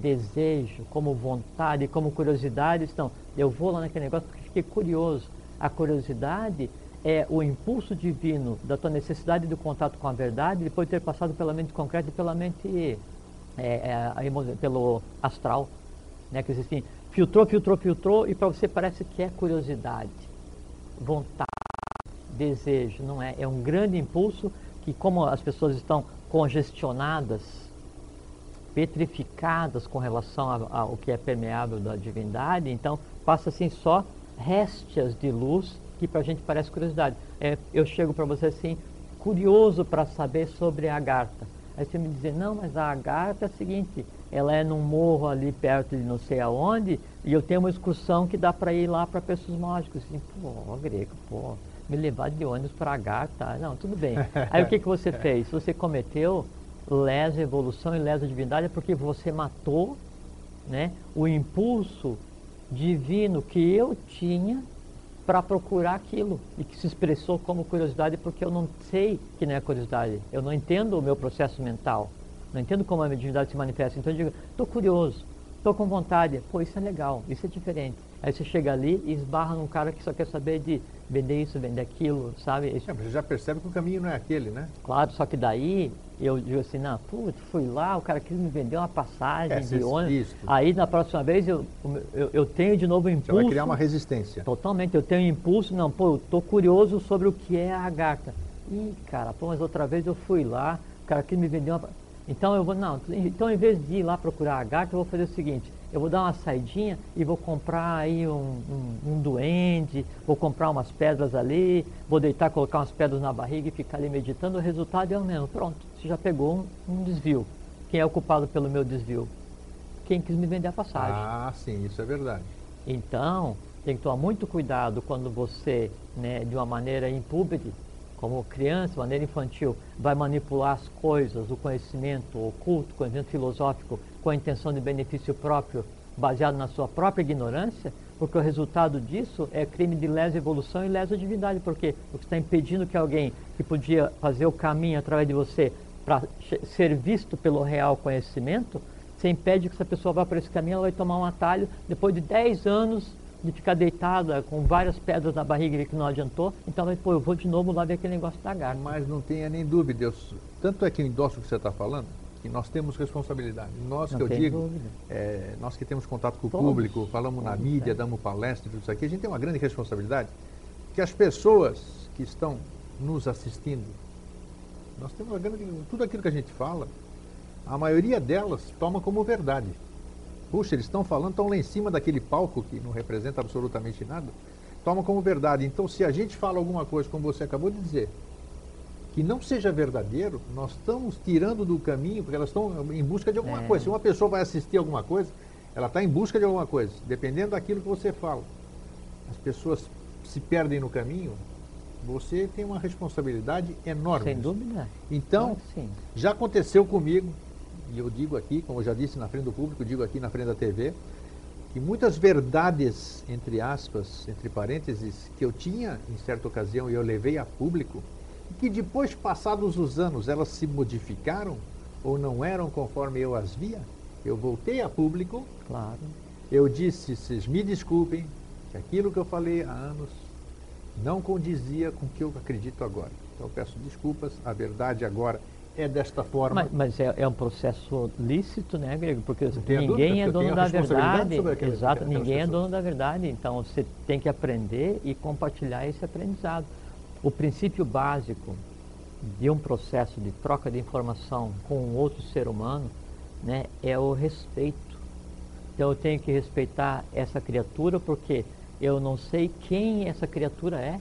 desejo, como vontade, como curiosidade. Então, eu vou lá naquele negócio porque fiquei curioso. A curiosidade é o impulso divino da tua necessidade de contato com a verdade, depois de ter passado pela mente concreta e pela mente, é, é, pelo astral. Né? Que assim, filtrou, filtrou, filtrou, e para você parece que é curiosidade, vontade, desejo, não é? É um grande impulso que, como as pessoas estão congestionadas, petrificadas com relação ao que é permeável da divindade, então passa assim só réstias de luz que para a gente parece curiosidade. É, eu chego para você assim, curioso para saber sobre a Agartha. Aí você me diz, não, mas a Agartha é a seguinte, ela é num morro ali perto de não sei aonde, e eu tenho uma excursão que dá para ir lá para Preços Mágicos. Assim, pô, grego, pô, me levar de ônibus para Agartha. Não, tudo bem. Aí o que, que você fez? Você cometeu lesa evolução e lesa divindade porque você matou né, o impulso divino que eu tinha para procurar aquilo e que se expressou como curiosidade porque eu não sei que não é curiosidade, eu não entendo o meu processo mental, não entendo como a mediunidade se manifesta. Então eu digo, estou curioso, estou com vontade, pô, isso é legal, isso é diferente. Aí você chega ali e esbarra num cara que só quer saber de vender isso, vender aquilo, sabe? É, você já percebe que o caminho não é aquele, né? Claro, só que daí eu digo assim, não, putz, fui lá, o cara quis me vender uma passagem é, de ônibus. Aí na próxima vez eu, eu, eu, tenho de novo impulso. Você vai criar uma resistência. Totalmente, eu tenho impulso, não, pô, eu tô curioso sobre o que é a gata. Ih, cara, pô, mas outra vez eu fui lá, o cara quis me vender uma. Então eu vou, não, então em vez de ir lá procurar a gata, eu vou fazer o seguinte, eu vou dar uma saidinha e vou comprar aí um, um, um duende, vou comprar umas pedras ali, vou deitar, colocar umas pedras na barriga e ficar ali meditando, o resultado é o mesmo. Pronto, você já pegou um, um desvio. Quem é o culpado pelo meu desvio? Quem quis me vender a passagem. Ah, sim, isso é verdade. Então, tem que tomar muito cuidado quando você, né, de uma maneira impúbere, como criança, de maneira infantil, vai manipular as coisas, o conhecimento oculto, o conhecimento filosófico, com a intenção de benefício próprio, baseado na sua própria ignorância, porque o resultado disso é crime de lesa evolução e lesa divindade, porque o que está impedindo que alguém que podia fazer o caminho através de você para ser visto pelo real conhecimento, você impede que essa pessoa vá por esse caminho, ela vai tomar um atalho, depois de 10 anos de ficar deitada com várias pedras na barriga e que não adiantou, então vai, pô, eu vou de novo lá ver aquele negócio da garra. Mas não tenha nem dúvida, eu, tanto é que eu endosso o que você está falando, que nós temos responsabilidade. Nós não que eu digo, é, nós que temos contato com o Todos. público, falamos Todos, na mídia, é. damos palestras, tudo isso aqui, a gente tem uma grande responsabilidade que as pessoas que estão nos assistindo, nós temos uma grande, tudo aquilo que a gente fala, a maioria delas toma como verdade. Puxa, eles estão falando, estão lá em cima daquele palco que não representa absolutamente nada, toma como verdade. Então, se a gente fala alguma coisa, como você acabou de dizer, que não seja verdadeiro, nós estamos tirando do caminho, porque elas estão em busca de alguma é. coisa. Se uma pessoa vai assistir alguma coisa, ela está em busca de alguma coisa, dependendo daquilo que você fala. As pessoas se perdem no caminho, você tem uma responsabilidade enorme. Sem dúvida. Então, já aconteceu comigo, e eu digo aqui, como eu já disse na frente do público, digo aqui na frente da TV, que muitas verdades, entre aspas, entre parênteses, que eu tinha em certa ocasião e eu levei a público, que depois, passados os anos, elas se modificaram ou não eram conforme eu as via, eu voltei a público. Claro. Eu disse, vocês me desculpem, que aquilo que eu falei há anos não condizia com o que eu acredito agora. Então eu peço desculpas, a verdade agora é desta forma. Mas, mas é, é, um processo lícito, né, Grego? Porque ninguém dúvida, é dono da verdade. Exato, ninguém é dono da verdade. Então você tem que aprender e compartilhar esse aprendizado. O princípio básico de um processo de troca de informação com outro ser humano né, é o respeito. Então eu tenho que respeitar essa criatura porque eu não sei quem essa criatura é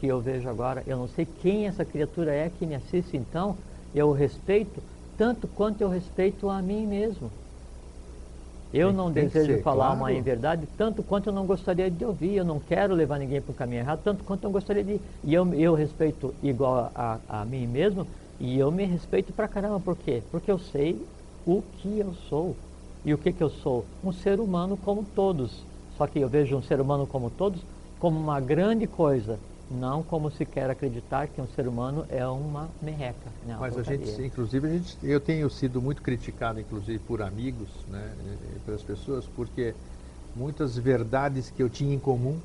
que eu vejo agora, eu não sei quem essa criatura é que me assiste, então eu respeito tanto quanto eu respeito a mim mesmo. Eu não desejo ser, falar claro. uma inverdade tanto quanto eu não gostaria de ouvir. Eu não quero levar ninguém para o caminho errado tanto quanto eu gostaria de. E eu, eu respeito igual a, a mim mesmo E eu me respeito pra caramba, por quê? Porque eu sei o que eu sou. E o que, que eu sou? Um ser humano como todos. Só que eu vejo um ser humano como todos como uma grande coisa, não como se quer acreditar que um ser humano é uma merreca. Né? Mas a gente, inclusive, a gente, eu tenho sido muito criticado, inclusive, por amigos, né, pelas pessoas, porque muitas verdades que eu tinha em comum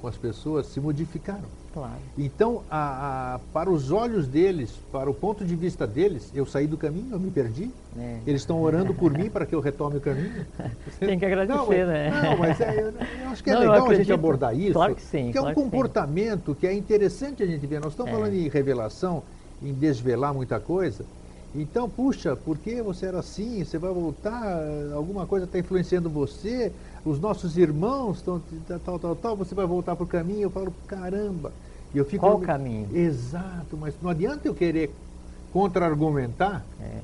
com as pessoas se modificaram. Claro. Então, a, a, para os olhos deles, para o ponto de vista deles, eu saí do caminho, eu me perdi. É. Eles estão orando por mim para que eu retome o caminho. Tem que agradecer, não, né? Não, mas é, eu, eu, acho que é não, legal a gente abordar isso. Claro que sim. Que é um comportamento que, que, é interessante a gente ver. Nós estamos é. falando em revelação, em desvelar muita coisa. Então, puxa, por que você era assim? Você vai voltar? Alguma coisa está influenciando você? Os nossos irmãos estão tal, tal, tal. Você vai voltar para o caminho? Eu falo, caramba. E eu fico, Qual o caminho? Exato, mas não adianta eu querer contra-argumentar é.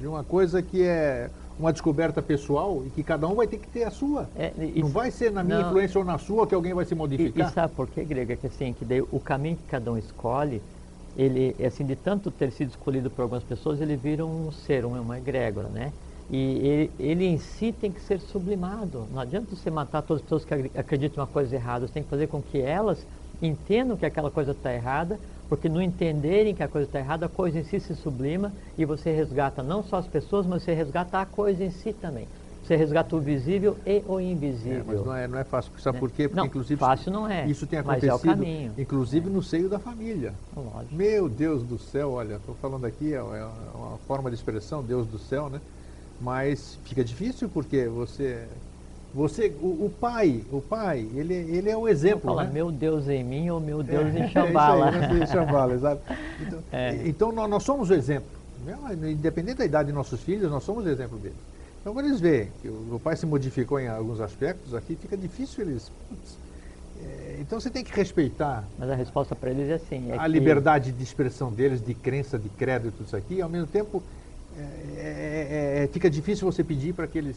de uma coisa que é uma descoberta pessoal e que cada um vai ter que ter a sua. É, não vai ser na minha não, influência ou na sua que alguém vai se modificar. E, e sabe por quê, Grega? Que assim, que daí o caminho que cada um escolhe ele, assim, de tanto ter sido escolhido por algumas pessoas, ele vira um ser, uma egrégora, né? E ele, ele, em si tem que ser sublimado. Não adianta você matar todas as pessoas que acreditam em uma coisa errada. Você tem que fazer com que elas entendam que aquela coisa está errada, porque no entenderem que a coisa está errada, a coisa em si se sublima e você resgata não só as pessoas, mas você resgata a coisa em si também. Você resgata o visível e o invisível. É, mas não é, não é fácil. Sabe né? por quê? Porque, não, inclusive, fácil não é. Isso tem acontecido, é o caminho. inclusive, é. no seio da família. Lógico. Meu Deus do céu, olha, estou falando aqui, é, é uma forma de expressão, Deus do céu, né? Mas fica difícil porque você você, o, o, pai, o pai, ele, ele é o exemplo. Fala, né? meu Deus em mim ou meu Deus é, em Xambala. É em Xambala, exato. Então, é. então nós, nós, somos o exemplo. Independente da idade de nossos filhos, nós somos o exemplo deles. Então, quando eles veem que o, pai se modificou em alguns aspectos, aqui fica difícil eles. Putz, é, então você tem que respeitar. Mas a resposta para eles é assim. É a que... liberdade de expressão deles, de crença, de credo e tudo isso aqui, e ao mesmo tempo é, é, é, é fica difícil você pedir para que eles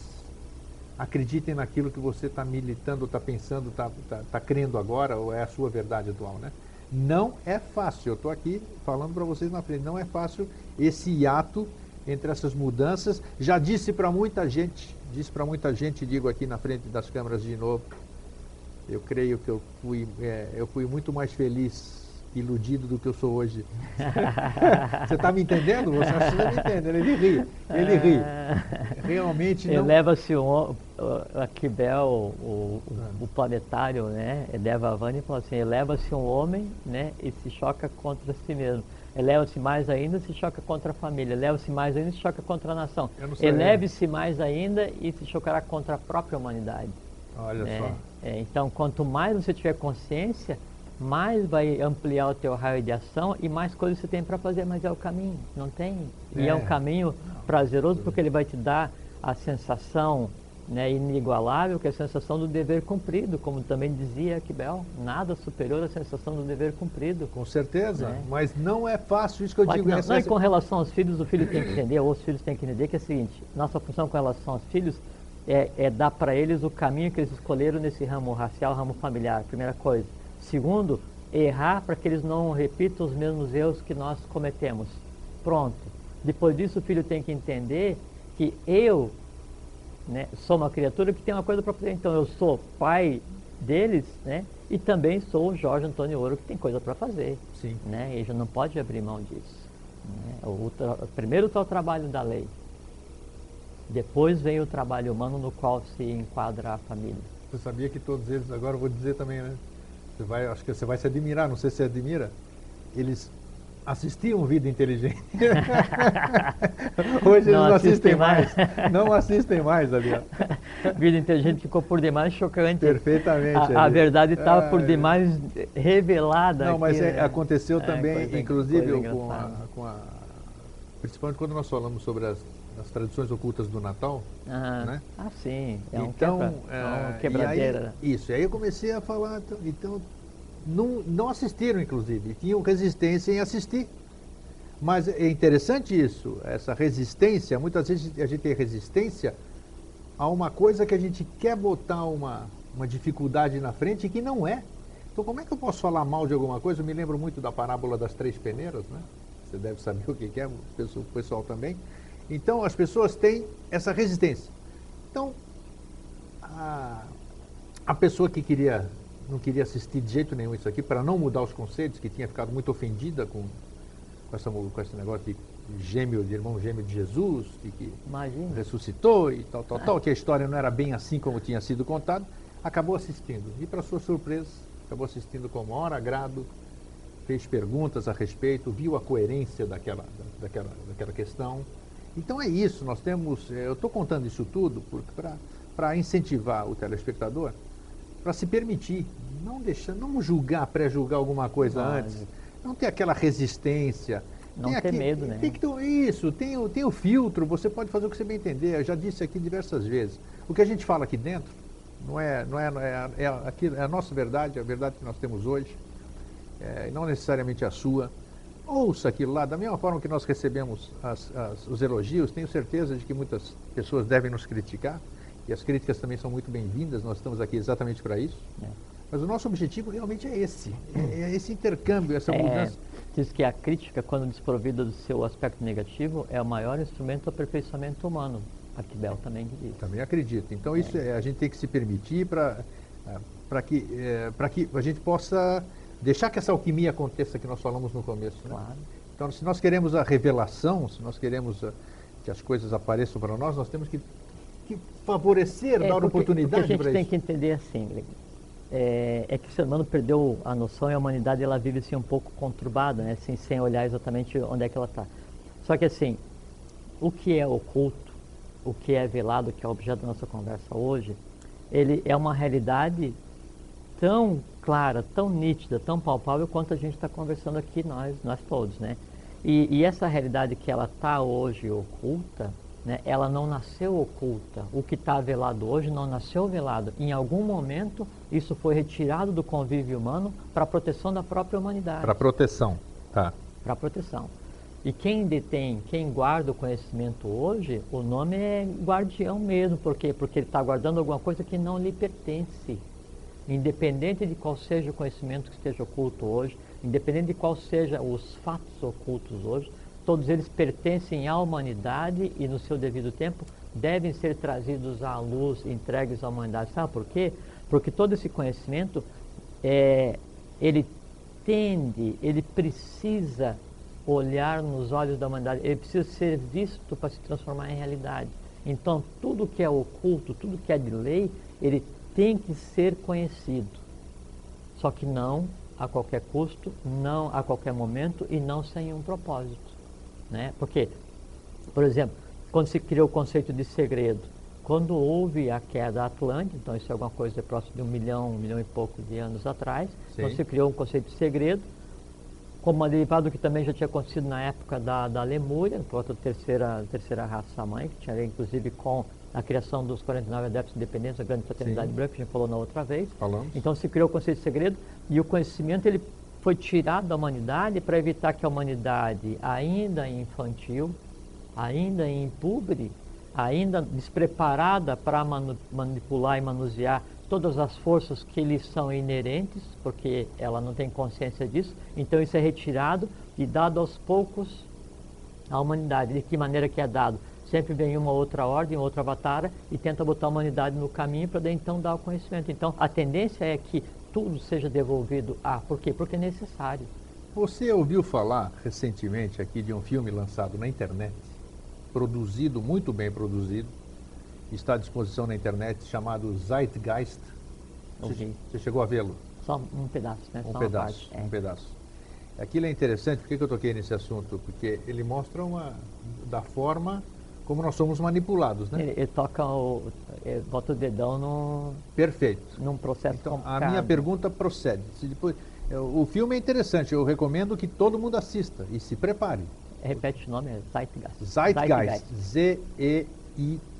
acreditem naquilo que você está militando, está pensando, está tá, tá crendo agora, ou é a sua verdade atual, né? Não é fácil, eu estou aqui falando para vocês na frente, não é fácil esse hiato entre essas mudanças. Já disse para muita gente, disse para muita gente, digo aqui na frente das câmeras de novo, eu creio que eu fui, é, eu fui muito mais feliz, iludido do que eu sou hoje. Você está me entendendo? Você está me entendendo? Ele ri, ele ri. Realmente não... Eleva-se um, a Kibel, o, o, o, planetário, né? Eleva a Vânia e fala assim, eleva-se um homem né? e se choca contra si mesmo. Eleva-se mais ainda se choca contra a família. Eleva-se mais ainda se choca contra a nação. Eleve-se mais ainda e se chocará contra a própria humanidade. Olha né? só. É, então, quanto mais você tiver consciência, mais vai ampliar o teu raio de ação e mais coisas você tem para fazer, mas é o caminho, não tem? É. E é um caminho prazeroso porque ele vai te dar a sensação né, inigualável, que é a sensação do dever cumprido, como também dizia Aquibel, nada superior à sensação do dever cumprido. Com certeza, né? mas não é fácil isso que eu digo. Não, não, e com relação aos filhos, o filho tem que entender, ou os filhos têm que entender que é o seguinte, nossa função com relação aos filhos é, é dar para eles o caminho que eles escolheram nesse ramo racial, ramo familiar, primeira coisa. Segundo, errar para que eles não repitam os mesmos erros que nós cometemos. Pronto. Depois disso, o filho tem que entender que eu né, sou uma criatura que tem uma coisa para fazer. Então, eu sou pai deles, né? E também sou o Jorge Antônio Ouro, que tem coisa para fazer. Sim. Né? E já não pode abrir mão disso. Né? O, primeiro está o trabalho da lei. Depois vem o trabalho humano no qual se enquadra a família. Você sabia que todos eles, agora eu vou dizer também, né? Você vai, acho que você vai se admirar, não sei se você admira. Eles assistiam Vida Inteligente. Hoje não eles não assistem mais. mais. não assistem mais, Adriano. Vida Inteligente ficou por demais chocante. Perfeitamente. A, a verdade estava é, por demais revelada. Não, mas é, né? aconteceu é, também, inclusive, com a, com a, principalmente quando nós falamos sobre as, as tradições ocultas do Natal. Ah, né? ah sim. É um então, quebra, é um quebradeira. Aí, isso, aí eu comecei a falar, então, então não, não assistiram, inclusive, tinham resistência em assistir. Mas é interessante isso, essa resistência, muitas vezes a gente tem resistência a uma coisa que a gente quer botar uma, uma dificuldade na frente que não é. Então como é que eu posso falar mal de alguma coisa? Eu me lembro muito da parábola das três peneiras, né? você deve saber o que é, o pessoal também. Então as pessoas têm essa resistência. Então, a, a pessoa que queria, não queria assistir de jeito nenhum isso aqui, para não mudar os conceitos, que tinha ficado muito ofendida com, com, essa, com esse negócio de gêmeo, de irmão gêmeo de Jesus, que Imagina. ressuscitou e tal, tal, tal, que a história não era bem assim como tinha sido contada, acabou assistindo. E para sua surpresa, acabou assistindo com o maior agrado, fez perguntas a respeito, viu a coerência daquela, daquela, daquela questão. Então é isso, nós temos, eh, eu estou contando isso tudo para incentivar o telespectador para se permitir, não deixar, não julgar, pré-julgar alguma coisa antes, não ter aquela resistência, não tem ter aqui, medo, né? Tem que ter isso, tem o, tem o filtro, você pode fazer o que você bem entender. Eu já disse aqui diversas vezes. O que a gente fala aqui dentro não é, não é, é, é, aqui, é a nossa verdade, é a verdade que nós temos hoje, é, não necessariamente a sua. Ouça aquilo lá, da mesma forma que nós recebemos as, as, os elogios, tenho certeza de que muitas pessoas devem nos criticar, e as críticas também são muito bem-vindas, nós estamos aqui exatamente para isso. É. Mas o nosso objetivo realmente é esse, é, é esse intercâmbio, essa é, mudança. Diz que a crítica, quando desprovida do seu aspecto negativo, é o maior instrumento do aperfeiçoamento humano. Aquibel também diz. Também acredito. Então isso é, a gente tem que se permitir para que é, que a gente possa deixar que essa alquimia aconteça que nós falamos no começo. Né? Claro. Então se nós queremos a revelação, se nós queremos a, que as coisas apareçam para nós, nós temos que favorecer, é, dar porque, oportunidade para isso. A gente tem que entender assim, é, é, que o ser humano perdeu a noção e a humanidade ela vive assim um pouco conturbada, né? assim, sem olhar exatamente onde é que ela está. Só que assim, o que é oculto, o que é velado, que é objeto da nossa conversa hoje, ele é uma realidade tão clara, tão nítida, tão palpável quanto a gente está conversando aqui nós, nós todos, né? E, e essa realidade que ela está hoje oculta, né, ela não nasceu oculta. O que está velado hoje não nasceu velado. Em algum momento, isso foi retirado do convívio humano para a proteção da própria humanidade. Para proteção, tá. Para proteção. E quem detém, quem guarda o conhecimento hoje, o nome é guardião mesmo. Por quê? Porque ele está guardando alguma coisa que não lhe pertence. Independente de qual seja o conhecimento que esteja oculto hoje, independente de qual seja os fatos ocultos hoje, todos eles pertencem à humanidade e no seu devido tempo devem ser trazidos à luz, entregues à humanidade. Sabe por quê? Porque todo esse conhecimento, é, ele tende, ele precisa olhar nos olhos da humanidade, ele precisa ser visto para se transformar em realidade. Então, tudo que é oculto, tudo que é de lei, ele tem que ser conhecido. Só que não a qualquer custo, não a qualquer momento e não sem um propósito. Né? Porque, por exemplo, quando se criou o conceito de segredo, quando houve a queda atlântica, então isso é alguma coisa próximo de um milhão, um milhão e pouco de anos atrás, quando se criou um conceito de segredo, como uma derivada do que também já tinha acontecido na época da, da Lemúria, por outra terceira, terceira raça-mãe, que tinha inclusive com a criação dos 49 adeptos independentes, a grande fraternidade Sim. branca, que a gente falou na outra vez. Falamos. Então se criou o conceito de segredo e o conhecimento ele foi tirado da humanidade para evitar que a humanidade, ainda infantil, ainda impubre, ainda despreparada para manipular e manusear todas as forças que lhe são inerentes, porque ela não tem consciência disso, então isso é retirado e dado aos poucos à humanidade. De que maneira que é dado? Sempre vem uma outra ordem, outra avatar e tenta botar a humanidade no caminho para então dar o conhecimento. Então a tendência é que tudo seja devolvido a. Por quê? Porque é necessário. Você ouviu falar recentemente aqui de um filme lançado na internet, produzido, muito bem produzido, está à disposição na internet, chamado Zeitgeist. Você, você chegou a vê-lo? Só um pedaço, né? Um Só pedaço, um é. pedaço. Aquilo é interessante, por que eu toquei nesse assunto? Porque ele mostra uma, da forma como nós somos manipulados, né? Ele, ele toca o, ele bota o dedão no perfeito num processo então, complicado. A minha pergunta procede. Se depois, é, o filme é interessante, eu recomendo que todo mundo assista e se prepare. Repete o nome, é Zeitgeist. Zeitgeist, Z-E-I-T-G-E-I-S-T.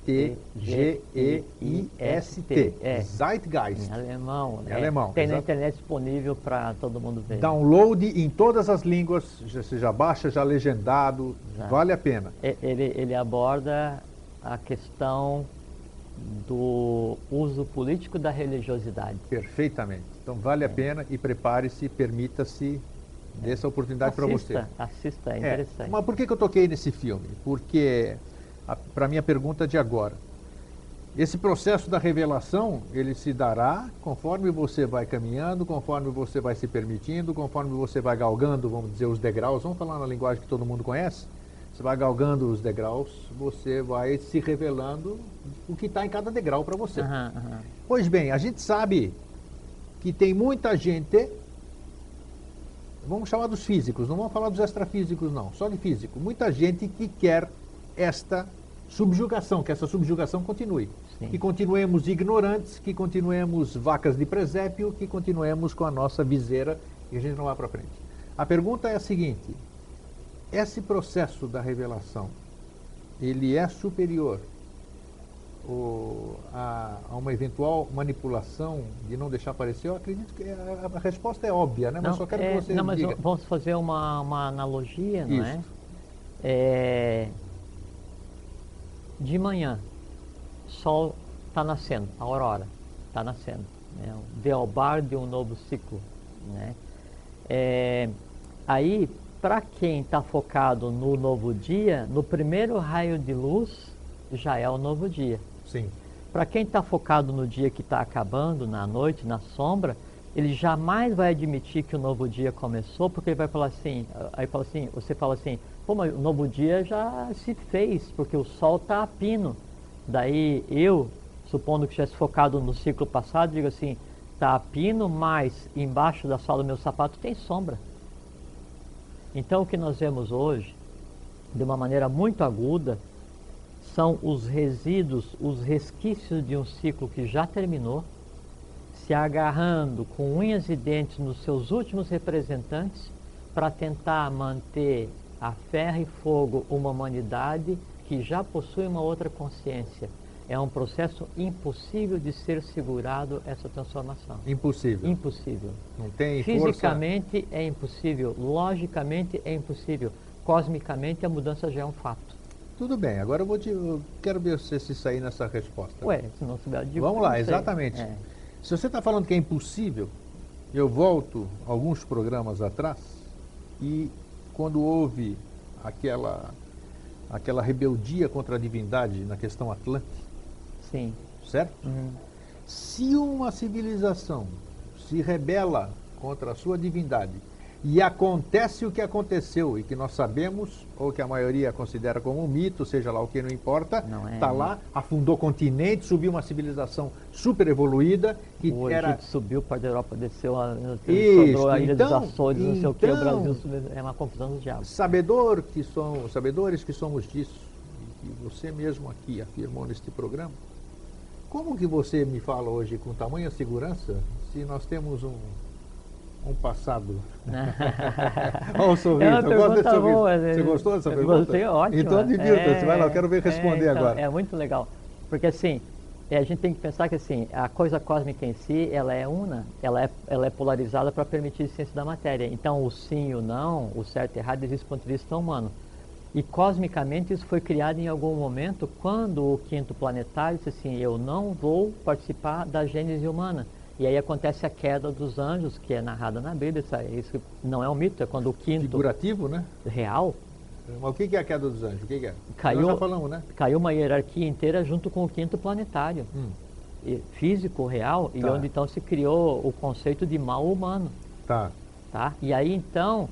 É. Zeitgeist. Em alemão. Em é. alemão. Tem exato. na internet disponível para todo mundo ver. Download em todas as línguas, você já baixa, já legendado, já. vale a pena. Ele, ele aborda a questão do uso político da religiosidade. Perfeitamente. Então vale a é. pena e prepare-se, permita-se Dê essa oportunidade para você. Assista, é interessante. É, mas por que, que eu toquei nesse filme? Porque, para a minha pergunta de agora, esse processo da revelação, ele se dará conforme você vai caminhando, conforme você vai se permitindo, conforme você vai galgando, vamos dizer, os degraus. Vamos falar na linguagem que todo mundo conhece? Você vai galgando os degraus, você vai se revelando o que está em cada degrau para você. Uhum, uhum. Pois bem, a gente sabe que tem muita gente, vamos chamar dos físicos, não vamos falar dos extrafísicos não, só de físico. Muita gente que quer esta subjugação, que essa subjugação continue. Sim. Que continuemos ignorantes, que continuemos vacas de presépio, que continuemos com a nossa viseira e a gente não vá para frente. A pergunta é a seguinte: esse processo da revelação, ele é superior a, a, uma eventual manipulação de não deixar aparecer? Eu acredito que a, a resposta é óbvia, né? Mas não, só quero é, que você Não, mas diga. vamos fazer uma, uma analogia, não é? é? De manhã, sol está nascendo, a aurora está nascendo. Né? O dealbar de um novo ciclo. Né? É, aí, para quem está focado no novo dia, no primeiro raio de luz já é o novo dia. Sim. Para quem está focado no dia que está acabando, na noite, na sombra, ele jamais vai admitir que o novo dia começou, porque ele vai falar assim, aí fala assim, você fala assim, pô, mas o novo dia já se fez, porque o sol está a pino. Daí eu, supondo que estivesse focado no ciclo passado, digo assim, está a pino, mas embaixo da sola do meu sapato tem sombra. Então o que nós vemos hoje, de uma maneira muito aguda, são os resíduos, os resquícios de um ciclo que já terminou, se agarrando com unhas e dentes nos seus últimos representantes para tentar manter a ferro e fogo uma humanidade que já possui uma outra consciência. É um processo impossível de ser segurado essa transformação. Impossível. Impossível. Não tem Fisicamente força... é impossível, logicamente é impossível, cosmicamente a mudança já é um fato. Tudo bem, agora eu vou te. Eu quero ver você se sair nessa resposta. Ué, se não souber de Vamos lá, exatamente. É. Se você está falando que é impossível, eu volto alguns programas atrás e quando houve aquela, aquela rebeldia contra a divindade na questão atlântica. Sim. Certo? Uhum. Se uma civilização se rebela contra a sua divindade e acontece o que aconteceu e que nós sabemos, ou que a maioria considera como um mito, seja lá o que não importa, está é, lá, afundou continente, subiu uma civilização super evoluída. Que o era... Egito subiu, para a Europa desceu, a, Isso, a Ilha então, dos Açores, não sei o que, o então, Brasil é uma confusão dos diabos. Sabedor que somos, sabedores que somos disso, e que você mesmo aqui afirmou neste programa, como que você me fala hoje com tamanha segurança se nós temos um um passado. Olha o sorriso. É eu gosto desse sorriso. Boa, você gostou dessa pergunta? Gostei, ótimo. Então divirta-se, é, vai lá, eu quero ver responder é, então, agora. É muito legal, porque assim, a gente tem que pensar que assim, a coisa cósmica em si, ela é una, ela é, ela é polarizada para permitir a ciência da matéria. Então o sim e o não, o certo e errado, existe do ponto de vista humano. E cosmicamente isso foi criado em algum momento quando o quinto planetário disse assim, eu não vou participar da gênese humana. E aí acontece a queda dos anjos, que é narrada na Bíblia. Isso não é um mito, é quando o quinto. Figurativo, né? Real. Mas o que é a queda dos anjos? O que é? Caiu, Nós falamos, né? Caiu uma hierarquia inteira junto com o quinto planetário. Hum. Físico, real, tá. e onde então se criou o conceito de mal humano. Tá. tá. E aí então,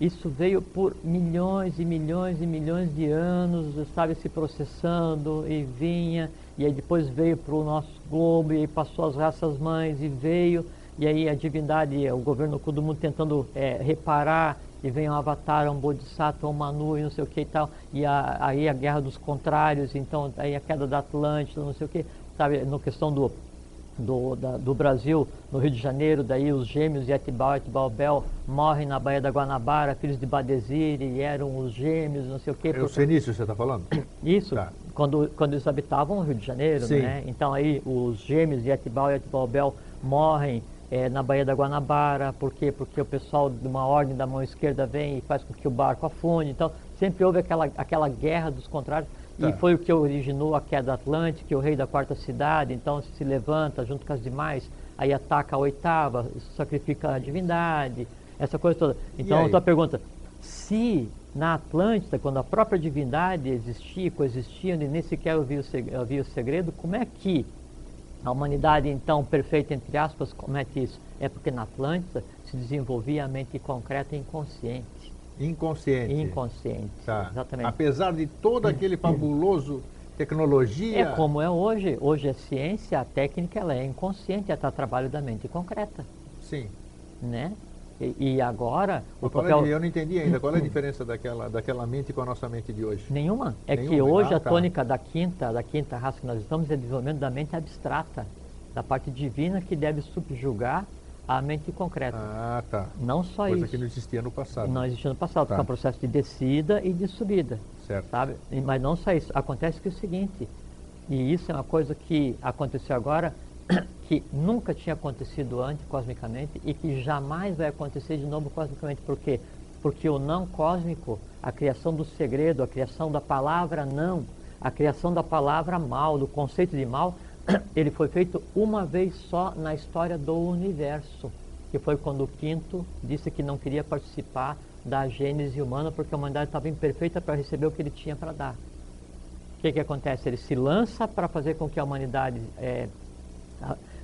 isso veio por milhões e milhões e milhões de anos, estava se processando e vinha e aí depois veio para o nosso globo, e passou as raças mães, e veio, e aí a divindade, o governo todo mundo tentando é, reparar, e vem um avatar, um bodhisattva, um manu, e não sei o que e tal, e a, aí a guerra dos contrários, então aí a queda da Atlântida, não sei o que, sabe, na questão do, do, da, do Brasil, no Rio de Janeiro, daí os gêmeos Yetibal e Etibalbel morrem na Baía da Guanabara, filhos de Badesir, e eram os gêmeos, não sei o que. É o Fenício você está falando? Isso. Tá quando, quando eles habitavam o Rio de Janeiro, Sim. né? Então aí os gêmeos Etibal e Etibalbel morrem é, na Baía da Guanabara, por quê? Porque o pessoal de uma ordem da mão esquerda vem e faz com que o barco afunde. Então sempre houve aquela, aquela guerra dos contrários. Tá. E foi o que originou a queda atlântica, o rei da quarta cidade, então se levanta junto com as demais, aí ataca a oitava, sacrifica a divindade, essa coisa toda. Então, a tua pergunta, se na Atlântida, quando a própria divindade existia, coexistia, e nem sequer havia o segredo, como é que a humanidade, então, perfeita, entre aspas, comete isso? É porque na Atlântida se desenvolvia a mente concreta e inconsciente. Inconsciente. Inconsciente, tá. exatamente. Apesar de todo aquele fabuloso tecnologia... É como é hoje. Hoje a ciência, a técnica, ela é inconsciente, ela está trabalho da mente concreta. Sim. Né? E, e agora o papel... É, eu não entendi ainda. Qual é a diferença daquela, daquela mente com a nossa mente de hoje? Nenhuma. É Nenhuma. que hoje ah, a tá. tônica da quinta, da quinta raça que nós estamos é desenvolvimento da mente abstrata, da parte divina que deve subjugar a mente concreta. Ah, tá. Não só Coisa isso. que não existia no passado. Não existia no passado, tá. porque é um processo de descida e de subida. Certo. Sabe? Mas não só isso. Acontece que é o seguinte, e isso é uma coisa que aconteceu agora, que nunca tinha acontecido antes cosmicamente e que jamais vai acontecer de novo cosmicamente. Por quê? Porque o não cósmico, a criação do segredo, a criação da palavra não, a criação da palavra mal, do conceito de mal, ele foi feito uma vez só na história do universo, que foi quando o quinto disse que não queria participar da gênese humana porque a humanidade estava imperfeita para receber o que ele tinha para dar. O que, que acontece? Ele se lança para fazer com que a humanidade é,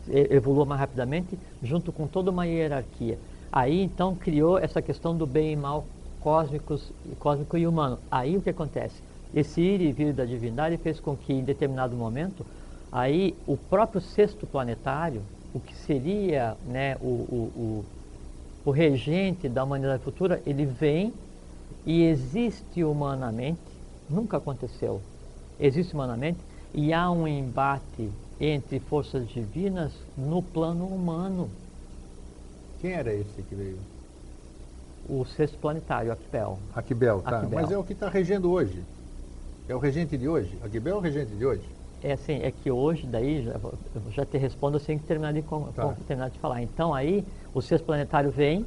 evolua mais rapidamente, junto com toda uma hierarquia. Aí então criou essa questão do bem e mal cósmicos, cósmico e humano. Aí o que acontece? Esse ir e vir da divindade fez com que em determinado momento, aí o próprio sexto planetário, o que seria né, o, o, o, o regente da humanidade futura, ele vem e existe humanamente, nunca aconteceu, existe humanamente, e há um embate entre forças divinas no plano humano. Quem era esse que veio? O sexto planetário, Aquibel. Aquibel, tá. Aquibel. Mas é o que está regendo hoje. É o regente de hoje? Aquibel é o regente de hoje? É assim, é que hoje, daí, já, já te respondo assim que terminar de, tá. terminar de falar. Então aí, o sexto planetário vem,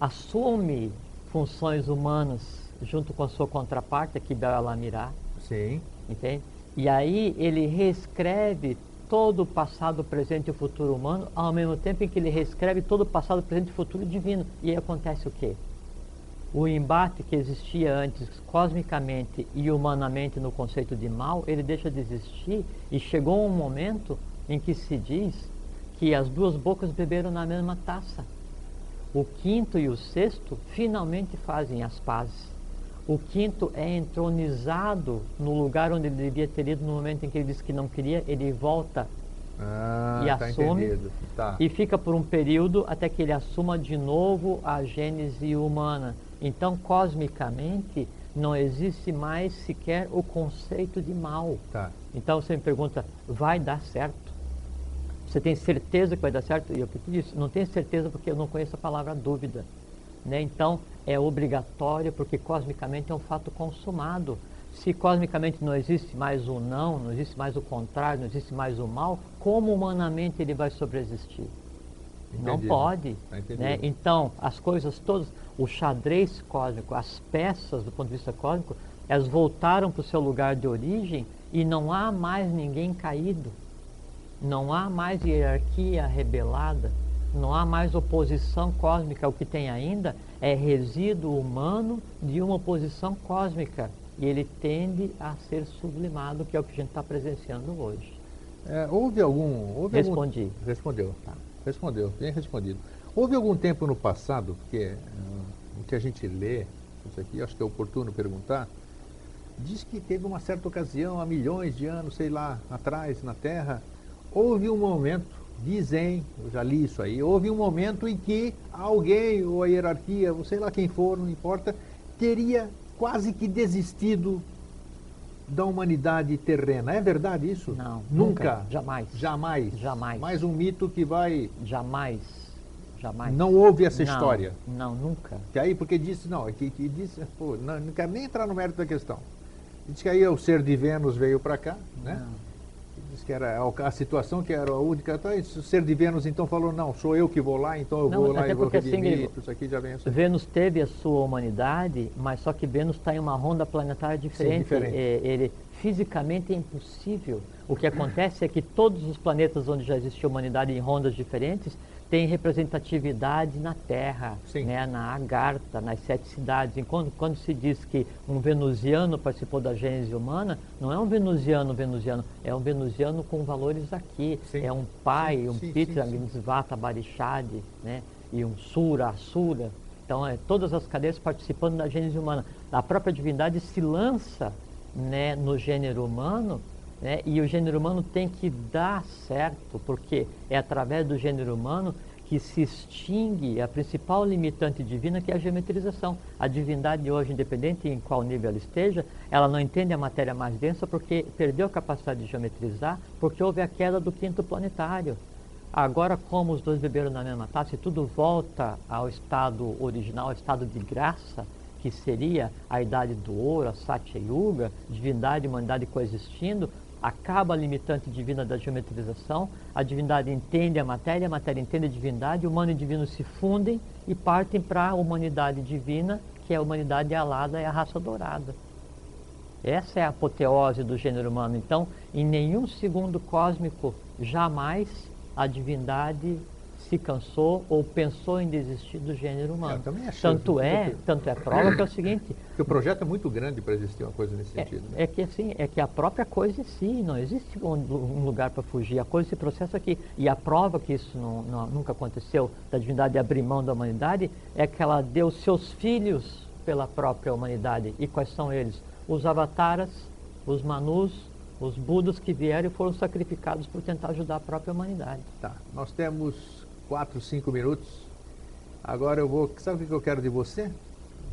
assume funções humanas junto com a sua contraparte, Aquibel Alamirá. Sim. Entende? E aí ele reescreve todo o passado, presente e futuro humano, ao mesmo tempo em que ele reescreve todo o passado, presente e futuro divino. E aí acontece o quê? O embate que existia antes cosmicamente e humanamente no conceito de mal, ele deixa de existir e chegou um momento em que se diz que as duas bocas beberam na mesma taça. O quinto e o sexto finalmente fazem as pazes. O quinto é entronizado no lugar onde ele devia ter ido no momento em que ele disse que não queria, ele volta ah, e tá assume tá. e fica por um período até que ele assuma de novo a gênese humana. Então, cosmicamente, não existe mais sequer o conceito de mal. Tá. Então você me pergunta, vai dar certo? Você tem certeza que vai dar certo? E eu disse, não tenho certeza porque eu não conheço a palavra dúvida. Né? Então, é obrigatório porque cosmicamente é um fato consumado. Se cosmicamente não existe mais o não, não existe mais o contrário, não existe mais o mal, como humanamente ele vai sobreexistir? Entendi. Não pode. Tá né? Então, as coisas todas, o xadrez cósmico, as peças do ponto de vista cósmico, elas voltaram para o seu lugar de origem e não há mais ninguém caído. Não há mais hierarquia rebelada. Não há mais oposição cósmica. O que tem ainda é resíduo humano de uma oposição cósmica. E ele tende a ser sublimado, que é o que a gente está presenciando hoje. É, houve algum. Houve Respondi. Algum, respondeu. Tá. Respondeu, bem respondido. Houve algum tempo no passado, porque o que a gente lê, isso aqui acho que é oportuno perguntar, diz que teve uma certa ocasião, há milhões de anos, sei lá, atrás, na Terra, houve um momento Dizem, eu já li isso aí, houve um momento em que alguém, ou a hierarquia, ou sei lá quem for, não importa, teria quase que desistido da humanidade terrena. É verdade isso? Não. Nunca? nunca jamais. Jamais. Jamais. Mais um mito que vai. Jamais. Jamais. Não houve essa não, história. Não, nunca. Que aí, porque disse, não, que, que disse, pô, não, não quero nem entrar no mérito da questão. Diz que aí o ser de Vênus veio para cá, né? Não que era a, situação que era a única. Tá, o ser de Vênus então falou, não, sou eu que vou lá, então eu não, vou lá e vou redimir, assim, isso aqui já vem assim. Vênus teve a sua humanidade, mas só que Vênus está em uma ronda planetária diferente. Sim, diferente. É, ele fisicamente é impossível. O que acontece é que todos os planetas onde já existiu humanidade em rondas diferentes tem representatividade na Terra, Sim. né, na Agartha, nas sete cidades. Enquanto quando se diz que um venusiano participou da gênese humana, não é um venusiano venusiano, é um venusiano com valores aqui. Sim. É um pai, Sim, um sim, Pitra. Gnisvata, Barishadi, né, e um Sura, Asura. Então, é, todas as cadeias participando da gênese humana. A própria divindade se lança né, no gênero humano né, e o gênero humano tem que dar certo, porque é através do gênero humano que se extingue a principal limitante divina, que é a geometrização. A divindade hoje, independente em qual nível ela esteja, ela não entende a matéria mais densa porque perdeu a capacidade de geometrizar, porque houve a queda do quinto planetário. Agora, como os dois beberam na mesma taça e tudo volta ao estado original, ao estado de graça, que seria a idade do ouro, a Satya Yuga, divindade e humanidade coexistindo, acaba a limitante divina da geometrização, a divindade entende a matéria, a matéria entende a divindade, o humano e o divino se fundem e partem para a humanidade divina, que é a humanidade alada e a raça dourada. Essa é a apoteose do gênero humano. Então, em nenhum segundo cósmico, jamais a divindade se cansou ou pensou em desistir do gênero humano. Eu também achei. tanto é, tanto é prova que é o seguinte, Porque o projeto é muito grande para existir uma coisa nesse é, sentido. né? é que assim, é que a própria coisa em si, não existe um, um lugar para fugir, a coisa se processa aqui. E a prova que isso não- não- nunca aconteceu, da divindade abrir mão da humanidade, é que ela deu seus filhos pela própria humanidade. E quais são eles? Os avataras, os manus, os budas que vieram e foram sacrificados por tentar ajudar a própria humanidade. Tá. Nós temos quatro, cinco minutos. Agora eu vou. Sabe o que eu quero de você?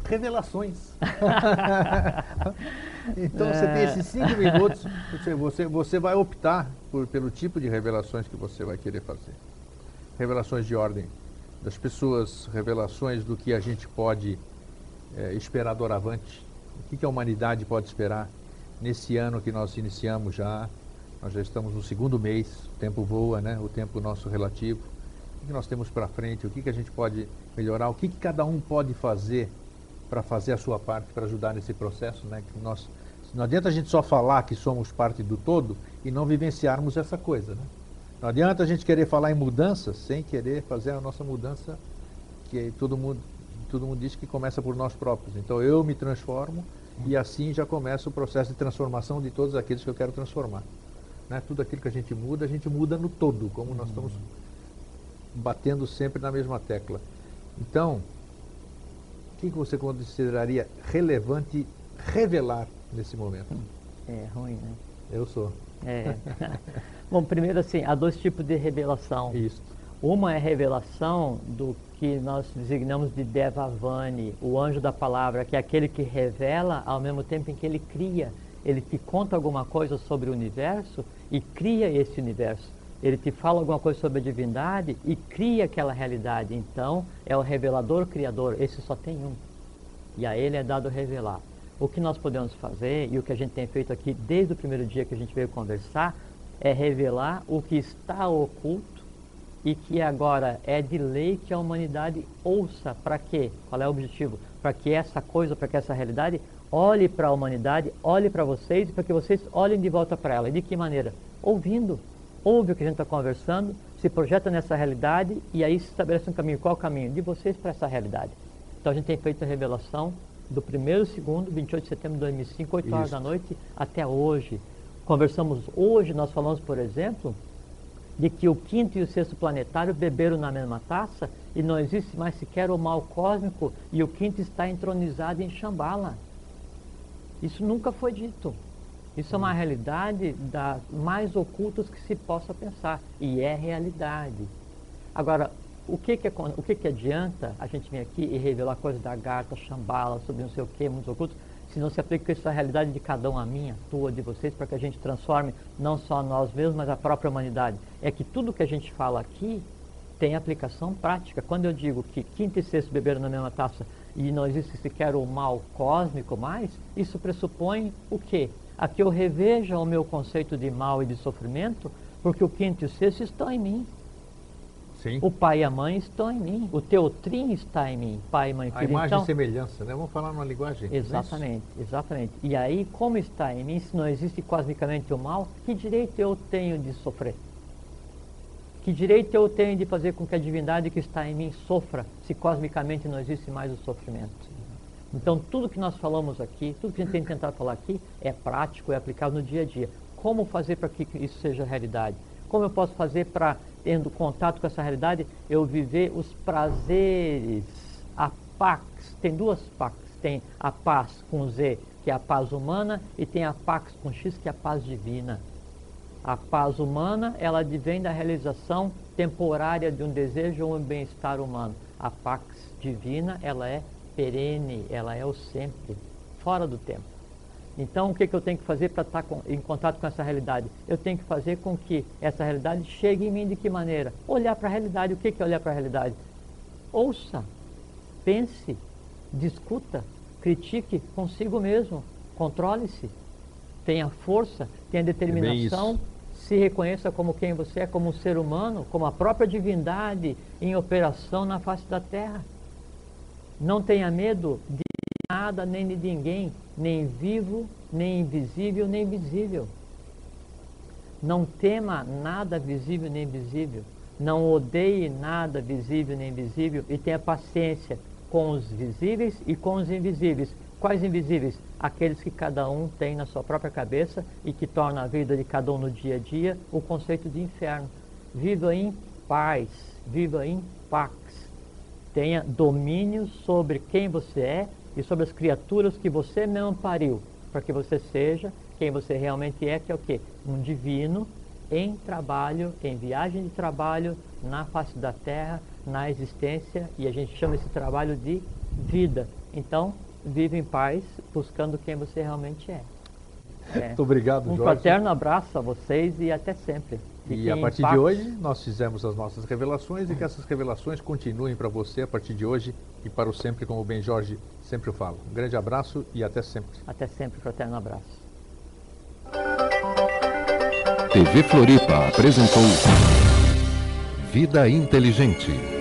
Revelações. então você tem esses cinco minutos. Você, você, você vai optar por, pelo tipo de revelações que você vai querer fazer. Revelações de ordem das pessoas, revelações do que a gente pode eh, esperar doravante. O que, que a humanidade pode esperar nesse ano que nós iniciamos já. Nós já estamos no segundo mês, o tempo voa, né? o tempo nosso relativo. O que, nós temos para frente? O que, que a gente pode melhorar? O que, que cada um pode fazer para fazer a sua parte, para ajudar nesse processo? Né? Que nós, não adianta a gente só falar que somos parte do todo e não vivenciarmos essa coisa. Né? Não adianta a gente querer falar em mudança sem querer fazer a nossa mudança, que todo mundo, todo mundo diz que começa por nós próprios. Então eu me transformo e assim já começa o processo de transformação de todos aqueles que eu quero transformar. Né? Tudo aquilo que a gente muda, a gente muda no todo, como nós estamos batendo sempre na mesma tecla. Então, o que que você consideraria relevante revelar nesse momento? É ruim, né? Eu sou. É. Bom, primeiro assim, há dois tipos de revelação. Isso. Uma é a revelação do que nós designamos de Devavani, o anjo da palavra, que é aquele que revela ao mesmo tempo em que ele cria. Ele te conta alguma coisa sobre o universo e cria esse universo. Ele te fala alguma coisa sobre a divindade e cria aquela realidade. Então, é o revelador criador. Esse só tem um. E a ele é dado revelar. O que nós podemos fazer e o que a gente tem feito aqui desde o primeiro dia que a gente veio conversar é revelar o que está oculto e que agora é de lei que a humanidade ouça. Para quê? Qual é o objetivo? Para que essa coisa, para que essa realidade olhe para a humanidade, olhe para vocês e para que vocês olhem de volta para ela. E de que maneira? Ouvindo. Ouve o que a gente está conversando, se projeta nessa realidade e aí se estabelece um caminho. Qual o caminho? De vocês para essa realidade. Então a gente tem feito a revelação do primeiro segundo, 28 de setembro de 2005, 8 horas Isso. da noite, até hoje. Conversamos hoje, nós falamos, por exemplo, de que o quinto e o sexto planetário beberam na mesma taça e não existe mais sequer o mal cósmico e o quinto está entronizado em Shambhala. Isso nunca foi dito. Isso é uma realidade das mais ocultas que se possa pensar e é realidade. Agora, o que que, o que que adianta a gente vir aqui e revelar coisas da Garta, Shambhala, sobre não sei o que, mundos ocultos, se não se aplica isso à realidade de cada um, a minha, a tua, de vocês, para que a gente transforme não só nós mesmos, mas a própria humanidade. É que tudo que a gente fala aqui tem aplicação prática. Quando eu digo que quinto e sexto beberam na mesma taça e não existe sequer o mal cósmico mais, isso pressupõe o quê? A que eu reveja o meu conceito de mal e de sofrimento, porque o quinto e o sexto estão em mim. Sim. O pai e a mãe estão em mim. O teotrim está em mim. Pai, mãe, A filho. imagem então, e semelhança, né? Vamos falar numa linguagem. é? Exatamente, exatamente. E aí, como está em mim, se não existe cosmicamente o mal, que direito eu tenho de sofrer? Que direito eu tenho de fazer com que a divindade que está em mim sofra, se cosmicamente não existe mais o sofrimento? Então, tudo que nós falamos aqui, tudo que a gente tem tentado falar aqui, é prático, é aplicável no dia a dia. Como fazer para que isso seja realidade? Como eu posso fazer para, tendo contato com essa realidade, eu viver os prazeres, a pax? Tem duas pax. Tem a paz com Z, que é a paz humana, e tem a pax com X, que é a paz divina. A paz humana, ela advém da realização temporária de um desejo ou um bem-estar humano. A pax divina, ela é perene, ela é o sempre, fora do tempo. Então, o que, que eu tenho que fazer para estar com, em contato com essa realidade? Eu tenho que fazer com que essa realidade chegue em mim de que maneira? Olhar para a realidade. O que, que é olhar para a realidade? Ouça, pense, discuta, critique consigo mesmo, controle-se, tenha força, tenha determinação, é se reconheça como quem você é, como um ser humano, como a própria divindade em operação na face da terra. Não tenha medo de nada nem de ninguém, nem vivo, nem invisível, nem visível. Não tema nada visível nem invisível. Não odeie nada visível nem invisível e tenha paciência com os visíveis e com os invisíveis. Quais invisíveis? Aqueles que cada um tem na sua própria cabeça e que torna a vida de cada um no dia a dia o conceito de inferno. Viva em paz, viva em pax tenha domínio sobre quem você é e sobre as criaturas que você mesmo pariu, para que você seja quem você realmente é, que é o quê? Um divino em trabalho, em viagem de trabalho, na face da terra, na existência, e a gente chama esse trabalho de vida. Então, vive em paz, buscando quem você realmente é. É. Muito obrigado, um Jorge. Um fraterno abraço a vocês e até sempre. E a partir de hoje nós fizemos as nossas revelações e que essas revelações continuem para você a partir de hoje e para o sempre, como o Ben Jorge sempre fala. Um grande abraço e até sempre. Até sempre, fraterno abraço. TV Floripa apresentou Vida Inteligente.